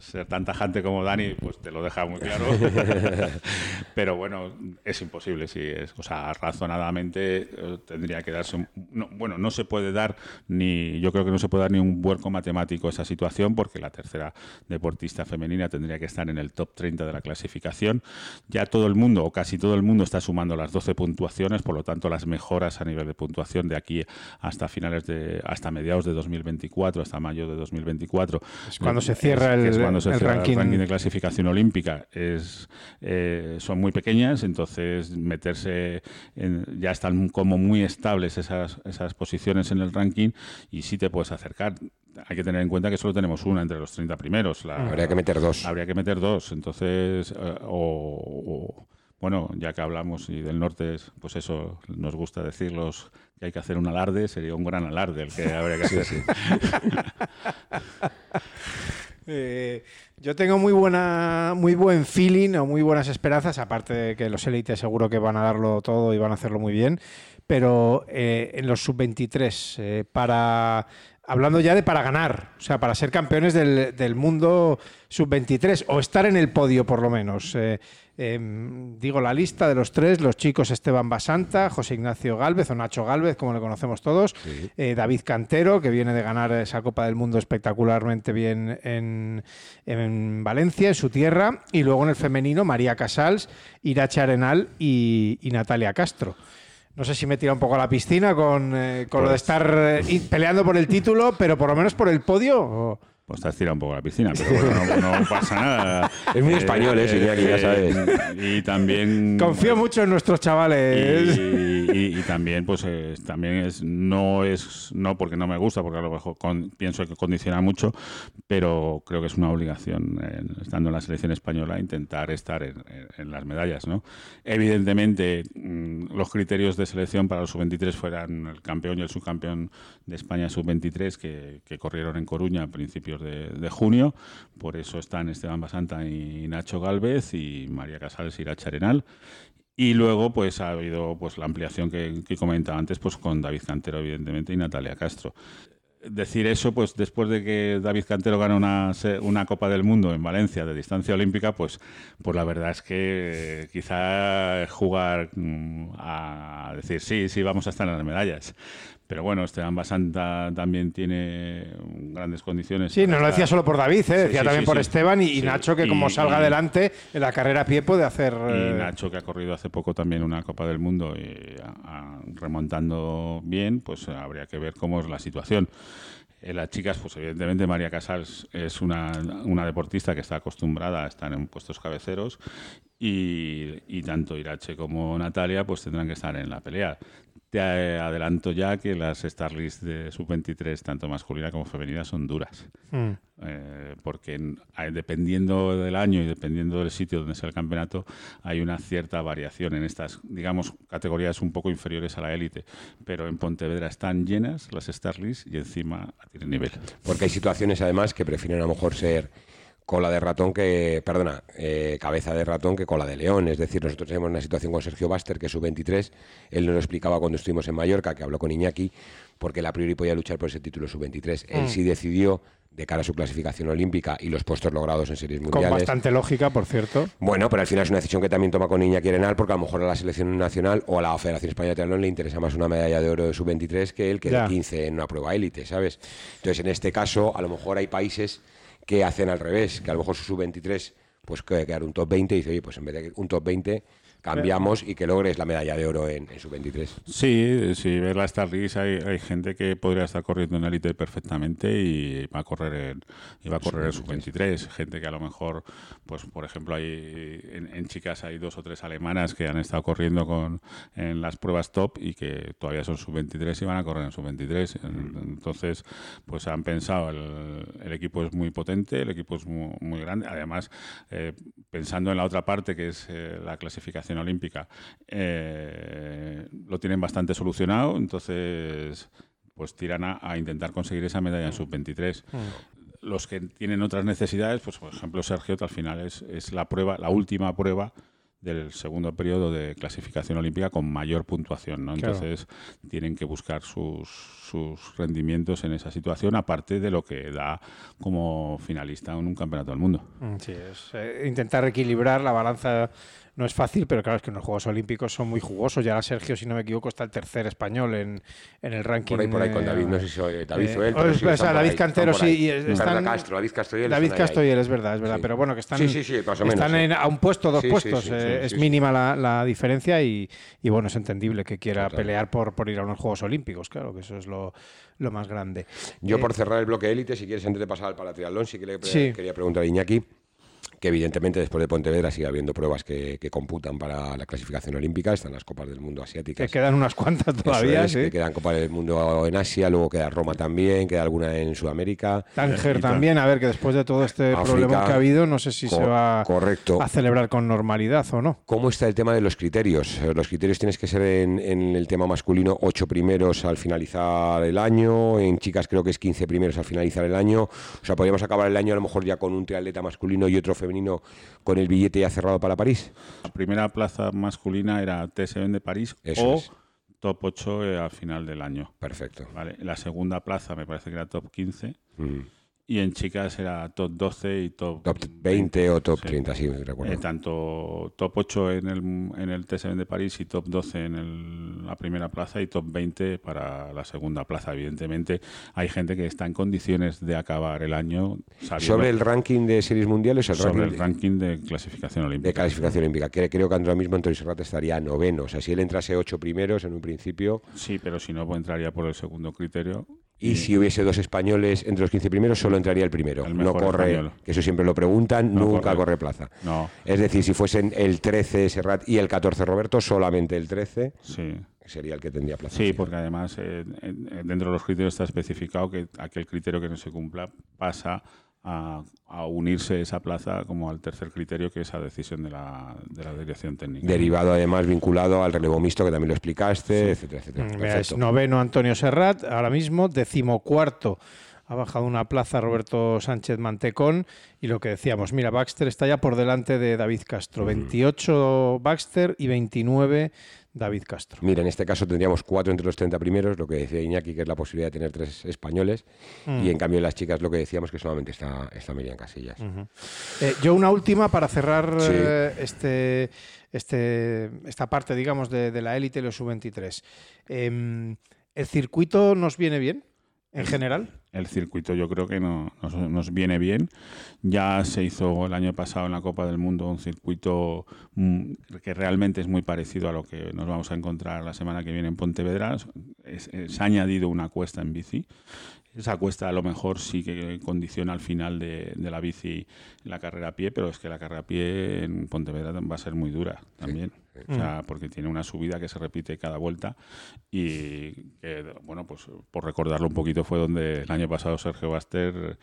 ser tan tajante como Dani, pues te lo deja muy claro. Pero bueno, es imposible, sí. Es, o sea, razonadamente eh, tendría que darse. bueno, no se puede dar ni. Yo creo que no se puede dar ni un vuelco matemático a esa situación, porque la tercera deportista femenina tendría que estar en el top 30 de la clasificación. Ya todo el mundo, o casi todo el mundo, está sumando las 12 puntuaciones, por lo tanto, las mejoras a nivel de puntuación de aquí hasta finales de. hasta mediados de 2024, hasta mayo de 2024. Es cuando se cierra el, el, ranking. de clasificación olímpica es, eh, son muy pequeñas, entonces meterse ya están como muy estables esas, esas posiciones en el ranking y sí te puedes acercar. Hay que tener en cuenta que solo tenemos una entre los 30 primeros. habría que meter dos. Habría que meter dos. Entonces, eh, o, bueno, ya que hablamos y del norte, pues eso, nos gusta decirlos que hay que hacer un alarde, sería un gran alarde el que habría que hacer. Eh, yo tengo muy buena, muy buen feeling o muy buenas esperanzas, aparte de que los élites seguro que van a darlo todo y van a hacerlo muy bien, pero eh, en los sub-23, eh, para hablando ya de para ganar, o sea, para ser campeones del, del mundo sub-23 o estar en el podio por lo menos. Em, digo la lista de los tres, los chicos Esteban Basanta, José Ignacio Galvez o Nacho Galvez, como le conocemos todos, eh, David Cantero, que viene de ganar esa Copa del Mundo espectacularmente bien en, Valencia, en su tierra, y luego en el femenino María Casals, Irache Arenal y, Natalia Castro. No sé si me tira un poco a la piscina con, eh, lo de pues estar eh, peleando por el título, pero por lo menos por el podio. Pues te has tirado un poco a la piscina, pero bueno, no, pasa nada. Es muy español, ¿eh? eh ya sabes. Y también... Confío mucho en nuestros chavales. Y, también, pues, también es, no es, no porque no me gusta, porque a lo mejor pienso que condiciona mucho, pero creo que es una obligación, estando en la selección española, intentar estar en, las medallas, ¿no? Evidentemente, mm, los criterios de selección para los sub-23 fueran el campeón y el subcampeón de España sub-23, que, que corrieron en Coruña a principios de, junio. Por eso están Esteban Basanta y Nacho Galvez y María Casales y Iracha Arenal. Y luego, pues ha habido pues la ampliación que, comentaba antes, pues con David Cantero, evidentemente, y Natalia Castro decir eso, pues después de que David Cantero gana una, una, Copa del Mundo en Valencia de distancia olímpica, pues, pues la verdad es que quizá jugar mm, a decir sí, sí, vamos a estar en las medallas. Pero bueno, Esteban Basanta también tiene grandes condiciones. Sí, no lo decía solo por David, ¿eh? decía también por Esteban y, Nacho, que como salga adelante en la carrera a pie puede hacer. Y eh, Nacho, que ha corrido hace poco también una Copa del Mundo y remontando bien, pues habría que ver cómo es la situación. En las chicas, pues evidentemente María Casals es una, una, deportista que está acostumbrada a estar en puestos cabeceros y, y, tanto Irache como Natalia pues tendrán que estar en la pelea. Te adelanto ya que las Starlist de sub-23, tanto masculina como femenina, son duras. Hmm. Eh, porque dependiendo del año y dependiendo del sitio donde sea el campeonato, hay una cierta variación en estas, digamos, categorías un poco inferiores a la élite. Pero en Pontevedra están llenas las Starlist y encima tienen nivel. Porque hay situaciones además que prefieren a lo mejor ser cola de ratón que, perdona, eh, cabeza de ratón que cola de león. Es decir, nosotros tenemos una situación con Sergio Baster, que es su 23. Él nos lo explicaba cuando estuvimos en Mallorca, que habló con Iñaki, porque la priori podía luchar por ese título sub-23. Él Mm. sí decidió, de cara a su clasificación olímpica y los puestos logrados en series Con mundiales. bastante lógica, por cierto. Bueno, pero al final es una decisión que también toma con Iñaki Arenal, porque a lo mejor a la selección nacional o a la Federación Española de Triatlón le interesa más una medalla de oro de sub-23 que el que de 15 en una prueba élite, ¿sabes? Entonces, en este caso, a lo mejor hay países que hacen al revés, que a lo mejor su sub-23 pues que quedar un top 20 y dice, oye, pues en vez de un top 20 cambiamos y que logres la medalla de oro en, en sub-23. Sí, si ves la Star League hay, hay gente que podría estar corriendo en élite perfectamente y va a correr en, y va a correr en sub-23. Gente que a lo mejor, pues por ejemplo, hay en, en chicas hay dos o tres alemanas que han estado corriendo con en las pruebas top y que todavía son sub-23 y van a correr en sub-23. Entonces, pues han pensado, el, el equipo es muy potente, el equipo es muy, muy grande. Además, eh, pensando en la otra parte que es eh, la clasificación olímpica, eh, lo tienen bastante solucionado, entonces pues tiran a, a intentar conseguir esa medalla en sub-23. Los que tienen otras necesidades, pues por ejemplo Sergio, que al final es, es la prueba, la última prueba del segundo periodo de clasificación olímpica con mayor puntuación, ¿no? Claro. Entonces tienen que buscar sus, sus rendimientos en esa situación, aparte de lo que da como finalista en un campeonato del mundo. Mm, Sí, es eh, intentar equilibrar la balanza no es fácil, pero claro, es que en los Juegos Olímpicos son muy jugosos. Ya Sergio, si no me equivoco, está el tercer español en, en el ranking. Por ahí, por ahí, con eh, David, no sé si soy David eh, es- sí, o sea, David ahí, Cantero sí, están- Castro, David Castro y él David están ahí, Castro ahí. y él, es verdad, es verdad. Sí. Pero bueno, que están, Sí, menos, están en- a un puesto, dos puestos. eh, es mínima la, la diferencia y, y bueno, es entendible que quiera pelear por, por ir a unos Juegos Olímpicos, claro, que eso es lo, lo más grande. Yo Eh, por cerrar el bloque élite, si quieres, antes de pasar al paratriatlón, sí que le quería preguntar a Iñaki que evidentemente después de Pontevedra sigue habiendo pruebas que, que computan para la clasificación olímpica, están las Copas del Mundo Que asiáticas. quedan unas cuantas todavía, es, sí. que quedan Copas del Mundo en Asia, luego queda Roma también, queda alguna en Sudamérica. Tánger también, a ver, que después de todo este África, problema que ha habido, no sé si se va correcto. a celebrar con normalidad o no. ¿Cómo está el tema de los criterios? Eh, Los criterios tienes que ser en, en el tema masculino ocho primeros al finalizar el año, en chicas creo que es 15 primeros al finalizar el año. O sea, podríamos acabar el año a lo mejor ya con un triatleta masculino y otro femenino con el billete ya cerrado para París. La primera plaza masculina era TSM de París Eso o es. top 8 eh, al final del año. Perfecto. Vale, la segunda plaza me parece que era top 15 Mm. Y en chicas era top 12 y top, Top 20 o top Sí. 30, sí, recuerdo. Eh, tanto top 8 en el, en el TSM de París y top 12 en el- la primera plaza y top 20 para la segunda plaza. Evidentemente hay gente que está en condiciones de acabar el año Sobre el ranking de series mundiales, el sobre ranking el de- ranking de clasificación olímpica. de clasificación olímpica. Que creo que ahora mismo Antonio Serrat estaría noveno. O sea, si él entrase ocho primeros en un principio, Sí, pero si no, pues entraría por el segundo criterio. Y si hubiese dos españoles entre los 15 primeros, solo entraría el primero. El no corre, español. que eso siempre lo preguntan, No nunca corre. corre plaza. No, Es decir, si fuesen el 13 Serrat y el 14 Roberto, solamente el 13 sí. sería el que tendría plaza. Sí, porque además eh, en- en- dentro de los criterios está especificado que aquel criterio que no se cumpla pasa a, a unirse esa plaza como al tercer criterio, que es a decisión de la, de la dirección técnica. Derivado además vinculado al relevo mixto, que también lo explicaste, etcétera, etcétera. Mm, mira, Perfecto. es noveno Antonio Serrat, ahora mismo, decimocuarto. Ha bajado una plaza Roberto Sánchez Mantecón y lo que decíamos, mira, Baxter está ya por delante de David Castro. 28 Baxter y 29 David Castro. Mira, en este caso tendríamos cuatro entre los 30 primeros, lo que decía Iñaki, que es la posibilidad de tener tres españoles, Mm. y en cambio en las chicas lo que decíamos que solamente está, está Miriam Casillas. Eh, yo una última para cerrar Sí. eh, este, este, esta parte, digamos, de, de la élite y los sub-23. Em, ¿El circuito nos viene bien en general? El circuito yo creo que no- nos, nos viene bien. Ya se hizo el año pasado en la Copa del Mundo un circuito mm, que realmente es muy parecido a lo que nos vamos a encontrar la semana que viene en Pontevedra. Se ha añadido una cuesta en bici. Esa cuesta a lo mejor sí que condiciona al final de, de la bici la carrera a pie, pero es que la carrera a pie en Pontevedra va a ser muy dura también. O sea, porque tiene una subida que se repite cada vuelta y que, bueno, pues por recordarlo un poquito fue donde el año pasado Sergio Baster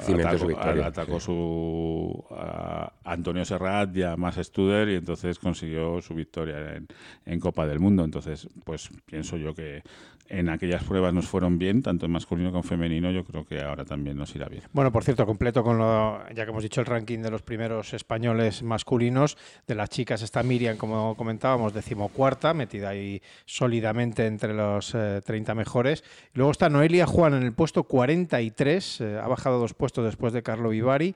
Cimentó atacó, su victoria, atacó sí. su a Antonio Serrat y a Mas Studer y entonces consiguió su victoria en, en Copa del Mundo. Entonces, pues pienso yo que en aquellas pruebas nos fueron bien, tanto en masculino como en femenino, yo creo que ahora también nos irá bien. Bueno, por cierto, completo con lo, ya que hemos dicho el ranking de los primeros españoles masculinos, de las chicas está Miriam, como comentábamos, decimocuarta, metida ahí sólidamente entre los eh, 30 mejores. Luego está Noelia Juan en el puesto 43, eh, ha bajado dos puestos después de Carlo Vivari.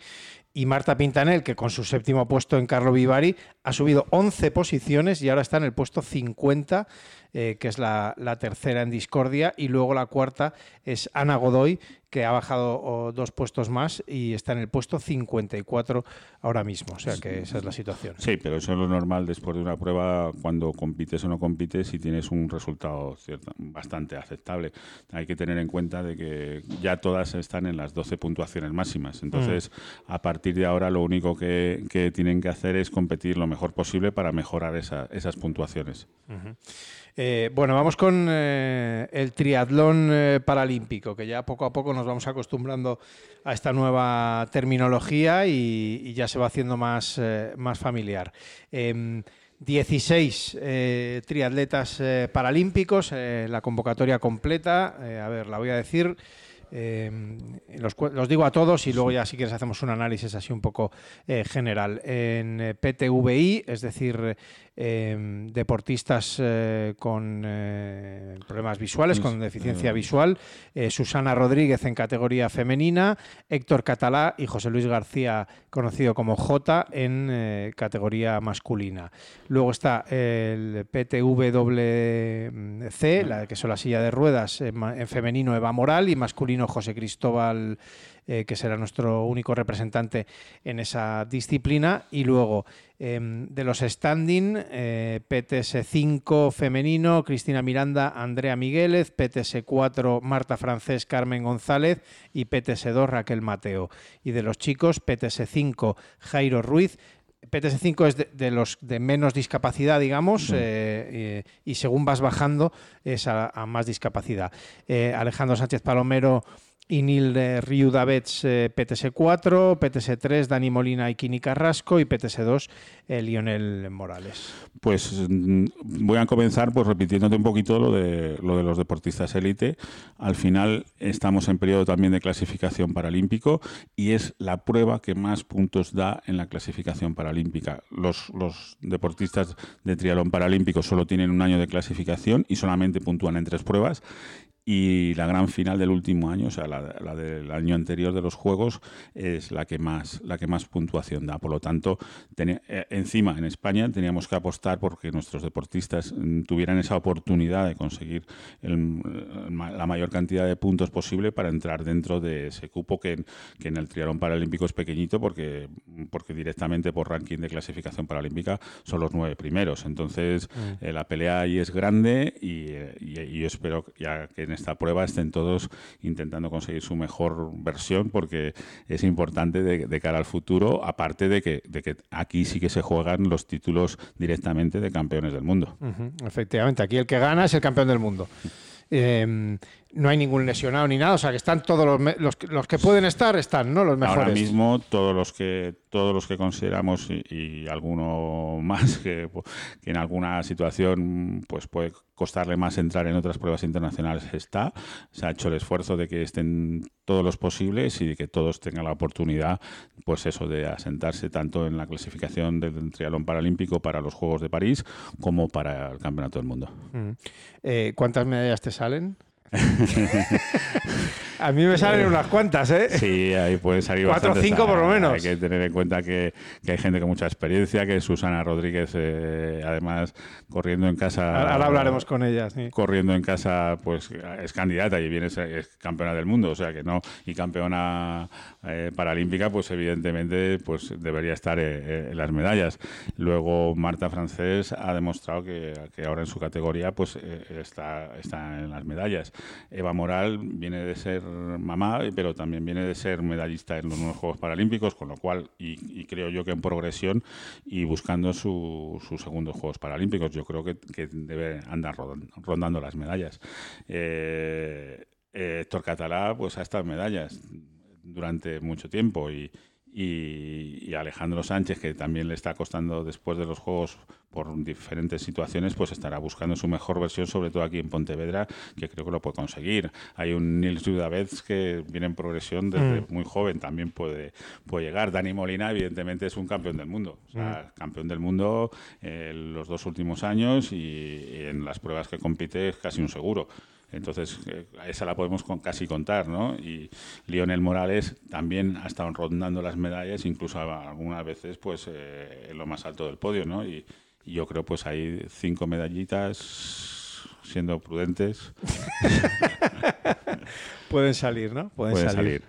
Y Marta Pintanel, que con su séptimo puesto en Carlo Vivari ha subido 11 posiciones y ahora está en el puesto 50, eh, que es la, la tercera en discordia. Y luego la cuarta es Ana Godoy, que ha bajado oh, dos puestos más y está en el puesto 54 ahora mismo. O sea que esa es la situación. Sí, pero eso es lo normal después de una prueba, cuando compites o no compites y tienes un resultado bastante aceptable. Hay que tener en cuenta de que ya todas están en las 12 puntuaciones máximas. Entonces, a partir de ahora, lo único que, que tienen que hacer es competir lo mejor posible para mejorar esa- esas puntuaciones. Eh, bueno, vamos con eh, el triatlón eh, paralímpico, que ya poco a poco nos vamos acostumbrando a esta nueva terminología y, y ya se va haciendo más, más familiar. Em, 16 eh, triatletas paralímpicos, la convocatoria completa, a ver, la voy a decir. Eh, los, los digo a todos y luego ya si quieres hacemos un análisis así un poco eh, general. En eh, PTVI, es decir, eh, deportistas eh, con problemas visuales, con deficiencia visual, Susana Rodríguez en categoría femenina, Héctor Catalá y José Luis García, conocido como J, en categoría masculina. Luego está el PTVWC, la que son la silla de ruedas, en femenino Eva Moral y masculino José Cristóbal, eh, que será nuestro único representante en esa disciplina. Y luego em, de los standing, eh, PTS5 femenino, Cristina Miranda, Andrea Migueles, PTS4 Marta Francés, Carmen González y PTS2 Raquel Mateo. Y de los chicos, PTS5 Jairo Ruiz. PTS5 es de, de los de menos discapacidad, digamos, eh, eh, y según vas bajando es a, a más discapacidad. Eh, Alejandro Sánchez Palomero y Nil eh, Riu Davets, eh, PTS4, PTS3 Dani Molina y Kini Carrasco y PTS2 eh, Lionel Morales. Pues mm, voy a comenzar pues repitiéndote un poquito lo de lo de los deportistas élite. Al final estamos en periodo también de clasificación paralímpico y es la prueba que más puntos da en la clasificación paralímpica. Los, los deportistas de triatlón paralímpico solo tienen un año de clasificación y solamente puntúan en tres pruebas y la gran final del último año, o sea, la, la del año anterior de los Juegos, es la que más, la que más puntuación da. Por lo tanto, teni- eh, encima en España teníamos que apostar porque nuestros deportistas mm, tuvieran esa oportunidad de conseguir el- la mayor cantidad de puntos posible para entrar dentro de ese cupo que, en- que en el triatlón paralímpico es pequeñito porque, porque directamente por ranking de clasificación paralímpica son los nueve primeros. Entonces, eh, la pelea ahí es grande y, eh, y- y yo espero ya que en esta prueba estén todos intentando conseguir su mejor versión porque es importante de, de cara al futuro, aparte de que, de que aquí sí que se juegan los títulos directamente de campeones del mundo. Efectivamente, aquí el que gana es el campeón del mundo. Eh, no hay ningún lesionado ni nada, o sea que están todos los, los, que- los que pueden estar, están, ¿no? Los mejores. Ahora mismo todos los que todos los que consideramos y, y alguno más que, que en alguna situación pues puede costarle más entrar en otras pruebas internacionales está. Se ha hecho el esfuerzo de que estén todos los posibles y de que todos tengan la oportunidad pues eso de asentarse tanto en la clasificación del triatlón paralímpico para los Juegos de París como para el Campeonato del Mundo. Mm. Eh, ¿Cuántas medallas te salen? A mí me salen unas cuantas, ¿eh? Sí, ahí puede salir Cuatro o cinco por lo menos. Hay que tener en cuenta que, que hay gente con mucha experiencia, que Susana Rodríguez, eh, además, corriendo en casa. Ahora, ahora hablaremos con ellas. sí. Corriendo en casa, pues es candidata y viene es campeona del mundo, o sea que no, y campeona eh, paralímpica, pues evidentemente pues debería estar eh, en las medallas. Luego Marta Francés ha demostrado que, que ahora en su categoría pues eh, está, está en las medallas. Eva Moral viene de ser mamá, pero también viene de ser medallista en los Juegos Paralímpicos, con lo cual, y, creo yo que en progresión y buscando sus segundos Juegos Paralímpicos, yo creo que, debe andar rondando las medallas. Eh, eh, Héctor Catalá pues ha estado medallas durante mucho tiempo y, y, Alejandro Sánchez, que también le está costando después de los Juegos por diferentes situaciones, pues estará buscando su mejor versión, sobre todo aquí en Pontevedra, que creo que lo puede conseguir. Hay un Nils Judavez que viene en progresión desde mm. muy joven, también puede, puede llegar. Dani Molina, evidentemente, es un campeón del mundo. O sea, mm. campeón del mundo eh, los dos últimos años y en las pruebas que compite es casi un seguro. Entonces, eh, esa la podemos casi contar, ¿no? Y Lionel Morales también ha estado rondando las medallas, incluso algunas veces, pues, eh, en lo más alto del podio, ¿no? Y, yo creo, pues, hay cinco medallitas, siendo prudentes. Pueden salir, ¿no? Pueden, salir.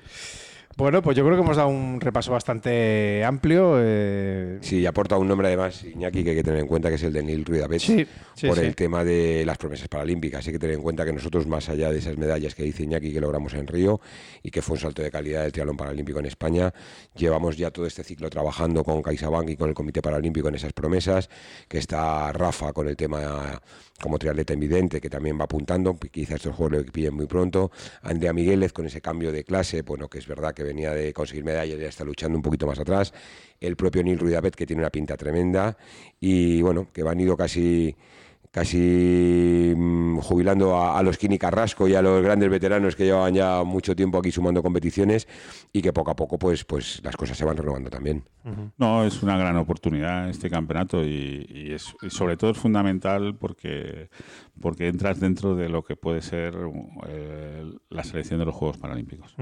Bueno, pues yo creo que hemos dado un repaso bastante amplio. Eh... Sí, aporta un nombre además, Iñaki, que hay que tener en cuenta que es el de Neil Ruidabet, sí, por el tema de las promesas paralímpicas. Hay que tener en cuenta que nosotros, más allá de esas medallas que dice Iñaki que logramos en Río y que fue un salto de calidad del triatlón paralímpico en España, llevamos ya todo este ciclo trabajando con CaixaBank y con el Comité Paralímpico en esas promesas, que está Rafa con el tema como triatleta invidente, que también va apuntando, quizás estos juegos lo pillen muy pronto, Andrea Migueles con ese cambio de clase, bueno, que es verdad que venía de conseguir medallas y ya está luchando un poquito más atrás, el propio Neil Ruidabet, que tiene una pinta tremenda, y bueno, que van ido casi casi mm, jubilando a, los Kini Carrasco y a los grandes veteranos que llevaban ya mucho tiempo aquí sumando competiciones y que poco a poco pues, pues las cosas se van renovando también. No, es una gran oportunidad este campeonato y, es, sobre todo es fundamental porque, porque entras dentro de lo que puede ser eh, la selección de los Juegos Paralímpicos.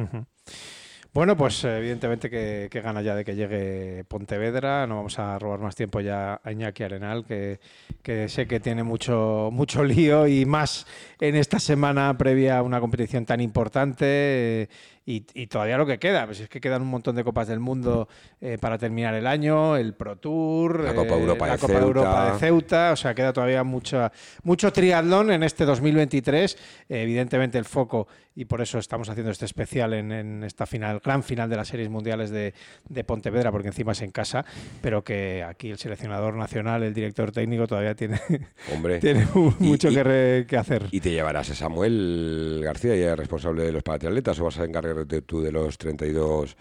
Bueno, pues evidentemente que, gana ya de que llegue Pontevedra. No vamos a robar más tiempo ya a Iñaki Arenal, que, que, sé que tiene mucho, mucho lío y más en esta semana previa a una competición tan importante y, todavía lo que queda, pues es que quedan un montón de Copas del Mundo eh, para terminar el año, el Pro Tour, la Copa, Europa, eh, de Copa Ceuta. Europa de Ceuta, o sea, queda todavía mucha, mucho triatlón en este 2023. evidentemente el foco, y por eso estamos haciendo este especial en, esta final, gran final de las series mundiales de, Pontevedra, porque encima es en casa, pero que aquí el seleccionador nacional, el director técnico, todavía tiene, Hombre, tiene mucho que, hacer. ¿Y te llevarás a Samuel García, ya responsable de los paratriatletas, o vas a encargar de, tú de los 32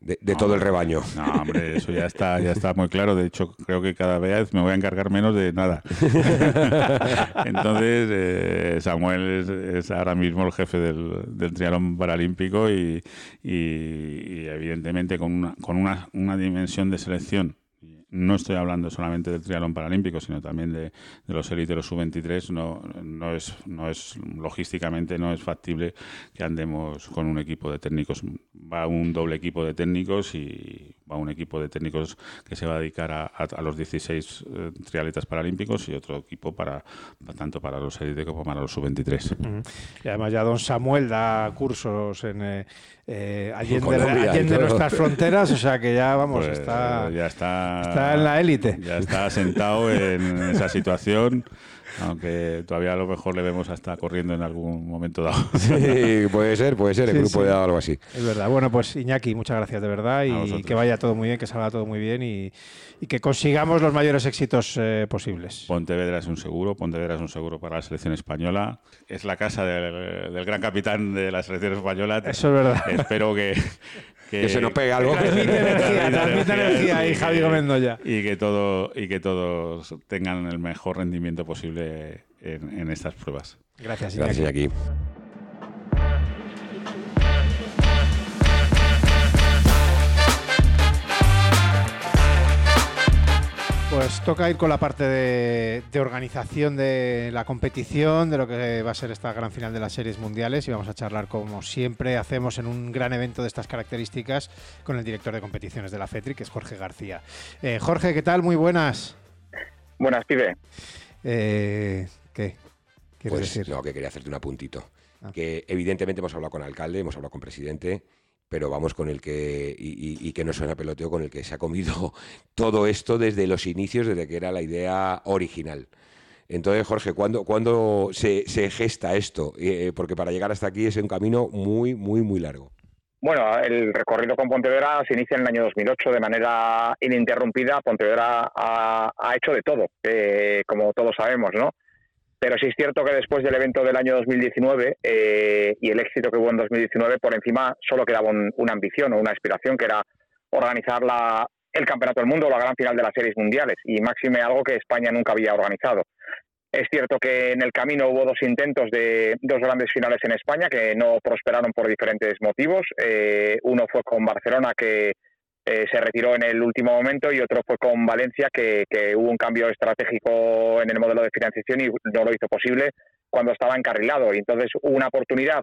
de, de todo el rebaño. No, hombre, eso ya está, ya está muy claro. De hecho, creo que cada vez me voy a encargar menos de nada. Entonces, eh, Samuel es, ahora mismo el jefe del, del triatlón paralímpico y, y, evidentemente con, una, con una, una dimensión de selección no estoy hablando solamente del triatlón paralímpico, sino también de, los éliteros sub-23, no, no, es, no es, logísticamente no es factible que andemos con un equipo de técnicos. Va un doble equipo de técnicos y va un equipo de técnicos que se va a dedicar a, a, los 16 eh, triatletas paralímpicos y otro equipo para, tanto para los élites como para los sub-23. Y además ya don Samuel da cursos en... Eh, eh, allende, nuestras fronteras, o sea que ya vamos, pues, está, ya está, está en la élite. Ya está sentado en esa situación aunque todavía a lo mejor le vemos hasta corriendo en algún momento dado. Sí, puede ser, puede ser, el grupo de algo así. Es verdad. Bueno, pues Iñaki, muchas gracias de verdad y que vaya todo muy bien, que salga todo muy bien y, que consigamos los mayores éxitos eh, posibles. Pontevedra es un seguro, Pontevedra es un seguro para la selección española. Es la casa del, del gran capitán de la selección española. Eso es verdad. Espero que, que, se nos pegue algo. Transmite energía, transmite energía y Javi Gómez Y que, todo, y que todos tengan el mejor rendimiento posible en, en estas pruebas. Gracias, Iñaki. Gracias, Iñaki. Pues toca ir con la parte de, organización de la competición, de lo que va a ser esta gran final de las series mundiales y vamos a charlar como siempre hacemos en un gran evento de estas características con el director de competiciones de la FETRI, que es Jorge García. Eh, Jorge, ¿qué tal? Muy buenas. Buenas, pibe. Eh, ¿Qué? ¿Quieres pues, decir? No, que quería hacerte un apuntito. Ah. Que evidentemente hemos hablado con alcalde, hemos hablado con presidente pero vamos con el que, y, que no suena peloteo, con el que se ha comido todo esto desde los inicios, desde que era la idea original. Entonces, Jorge, ¿cuándo, cuándo se, gesta esto? Eh, porque para llegar hasta aquí es un camino muy, muy, muy largo. Bueno, el recorrido con Pontevedra se inicia en el año 2008 de manera ininterrumpida. Pontevedra ha, ha hecho de todo, eh, como todos sabemos, ¿no? Pero sí es cierto que después del evento del año 2019 eh, y el éxito que hubo en 2019, por encima solo quedaba una ambición o una aspiración, que era organizar la, el Campeonato del Mundo, la gran final de las series mundiales, y máxime algo que España nunca había organizado. Es cierto que en el camino hubo dos intentos de dos grandes finales en España que no prosperaron por diferentes motivos. Eh, uno fue con Barcelona, que eh, se retiró en el último momento, y otro fue con Valencia, que, hubo un cambio estratégico en el modelo de financiación y no lo hizo posible cuando estaba encarrilado. Y entonces hubo una oportunidad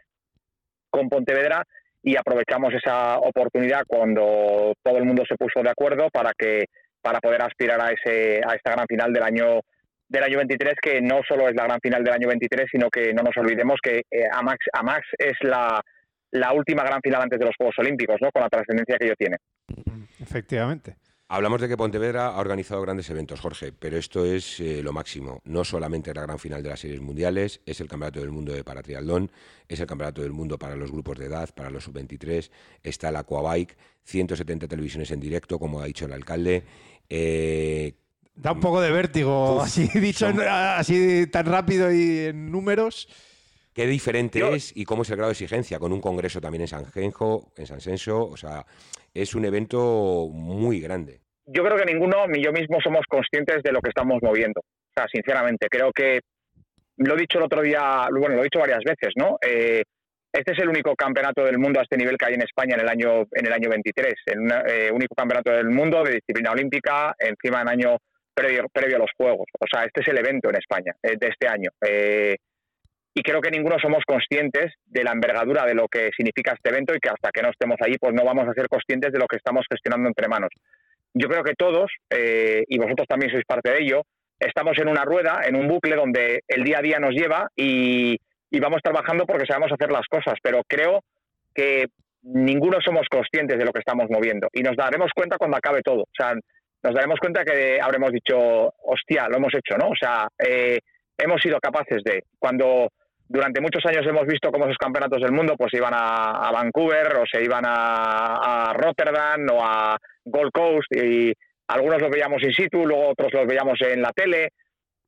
con Pontevedra y aprovechamos esa oportunidad cuando todo el mundo se puso de acuerdo para que para poder aspirar a ese a esta gran final del año del año 23, que no solo es la gran final del año 23, sino que no nos olvidemos que eh, Amax, Amax es la, la última gran final antes de los Juegos Olímpicos, ¿no? con la trascendencia que ello tiene. Efectivamente. Hablamos de que Pontevedra ha organizado grandes eventos, Jorge, pero esto es eh, lo máximo. No solamente la gran final de las series mundiales, es el Campeonato del Mundo de Paratriatlón, es el Campeonato del Mundo para los grupos de edad, para los sub-23, está el Aquabike, 170 televisiones en directo, como ha dicho el alcalde. Eh, Da un poco de vértigo, así dicho, así tan rápido y en números. Qué diferente es y cómo es el grado de exigencia, con un congreso también en San Genjo, en San Senso, o sea, es un evento muy grande. Yo creo que ninguno, ni yo mismo, somos conscientes de lo que estamos moviendo. O sea, sinceramente, creo que lo he dicho el otro día, bueno, lo he dicho varias veces, ¿no? Eh, este es el único campeonato del mundo a este nivel que hay en España en el año en el año 23, el eh, único campeonato del mundo de disciplina olímpica, encima en año previo, a los Juegos. O sea, este es el evento en España eh, de este año. Eh, y creo que ninguno somos conscientes de la envergadura de lo que significa este evento y que hasta que no estemos ahí, pues no vamos a ser conscientes de lo que estamos gestionando entre manos. Yo creo que todos, eh, y vosotros también sois parte de ello, estamos en una rueda, en un bucle donde el día a día nos lleva y, y vamos trabajando porque sabemos hacer las cosas, pero creo que ninguno somos conscientes de lo que estamos moviendo y nos daremos cuenta cuando acabe todo. O sea, nos daremos cuenta que habremos dicho, hostia, lo hemos hecho, ¿no? O sea, eh, hemos sido capaces de, cuando durante muchos años hemos visto cómo esos campeonatos del mundo pues iban a, Vancouver o se iban a, Rotterdam o a Gold Coast y algunos los veíamos in situ, luego otros los veíamos en la tele.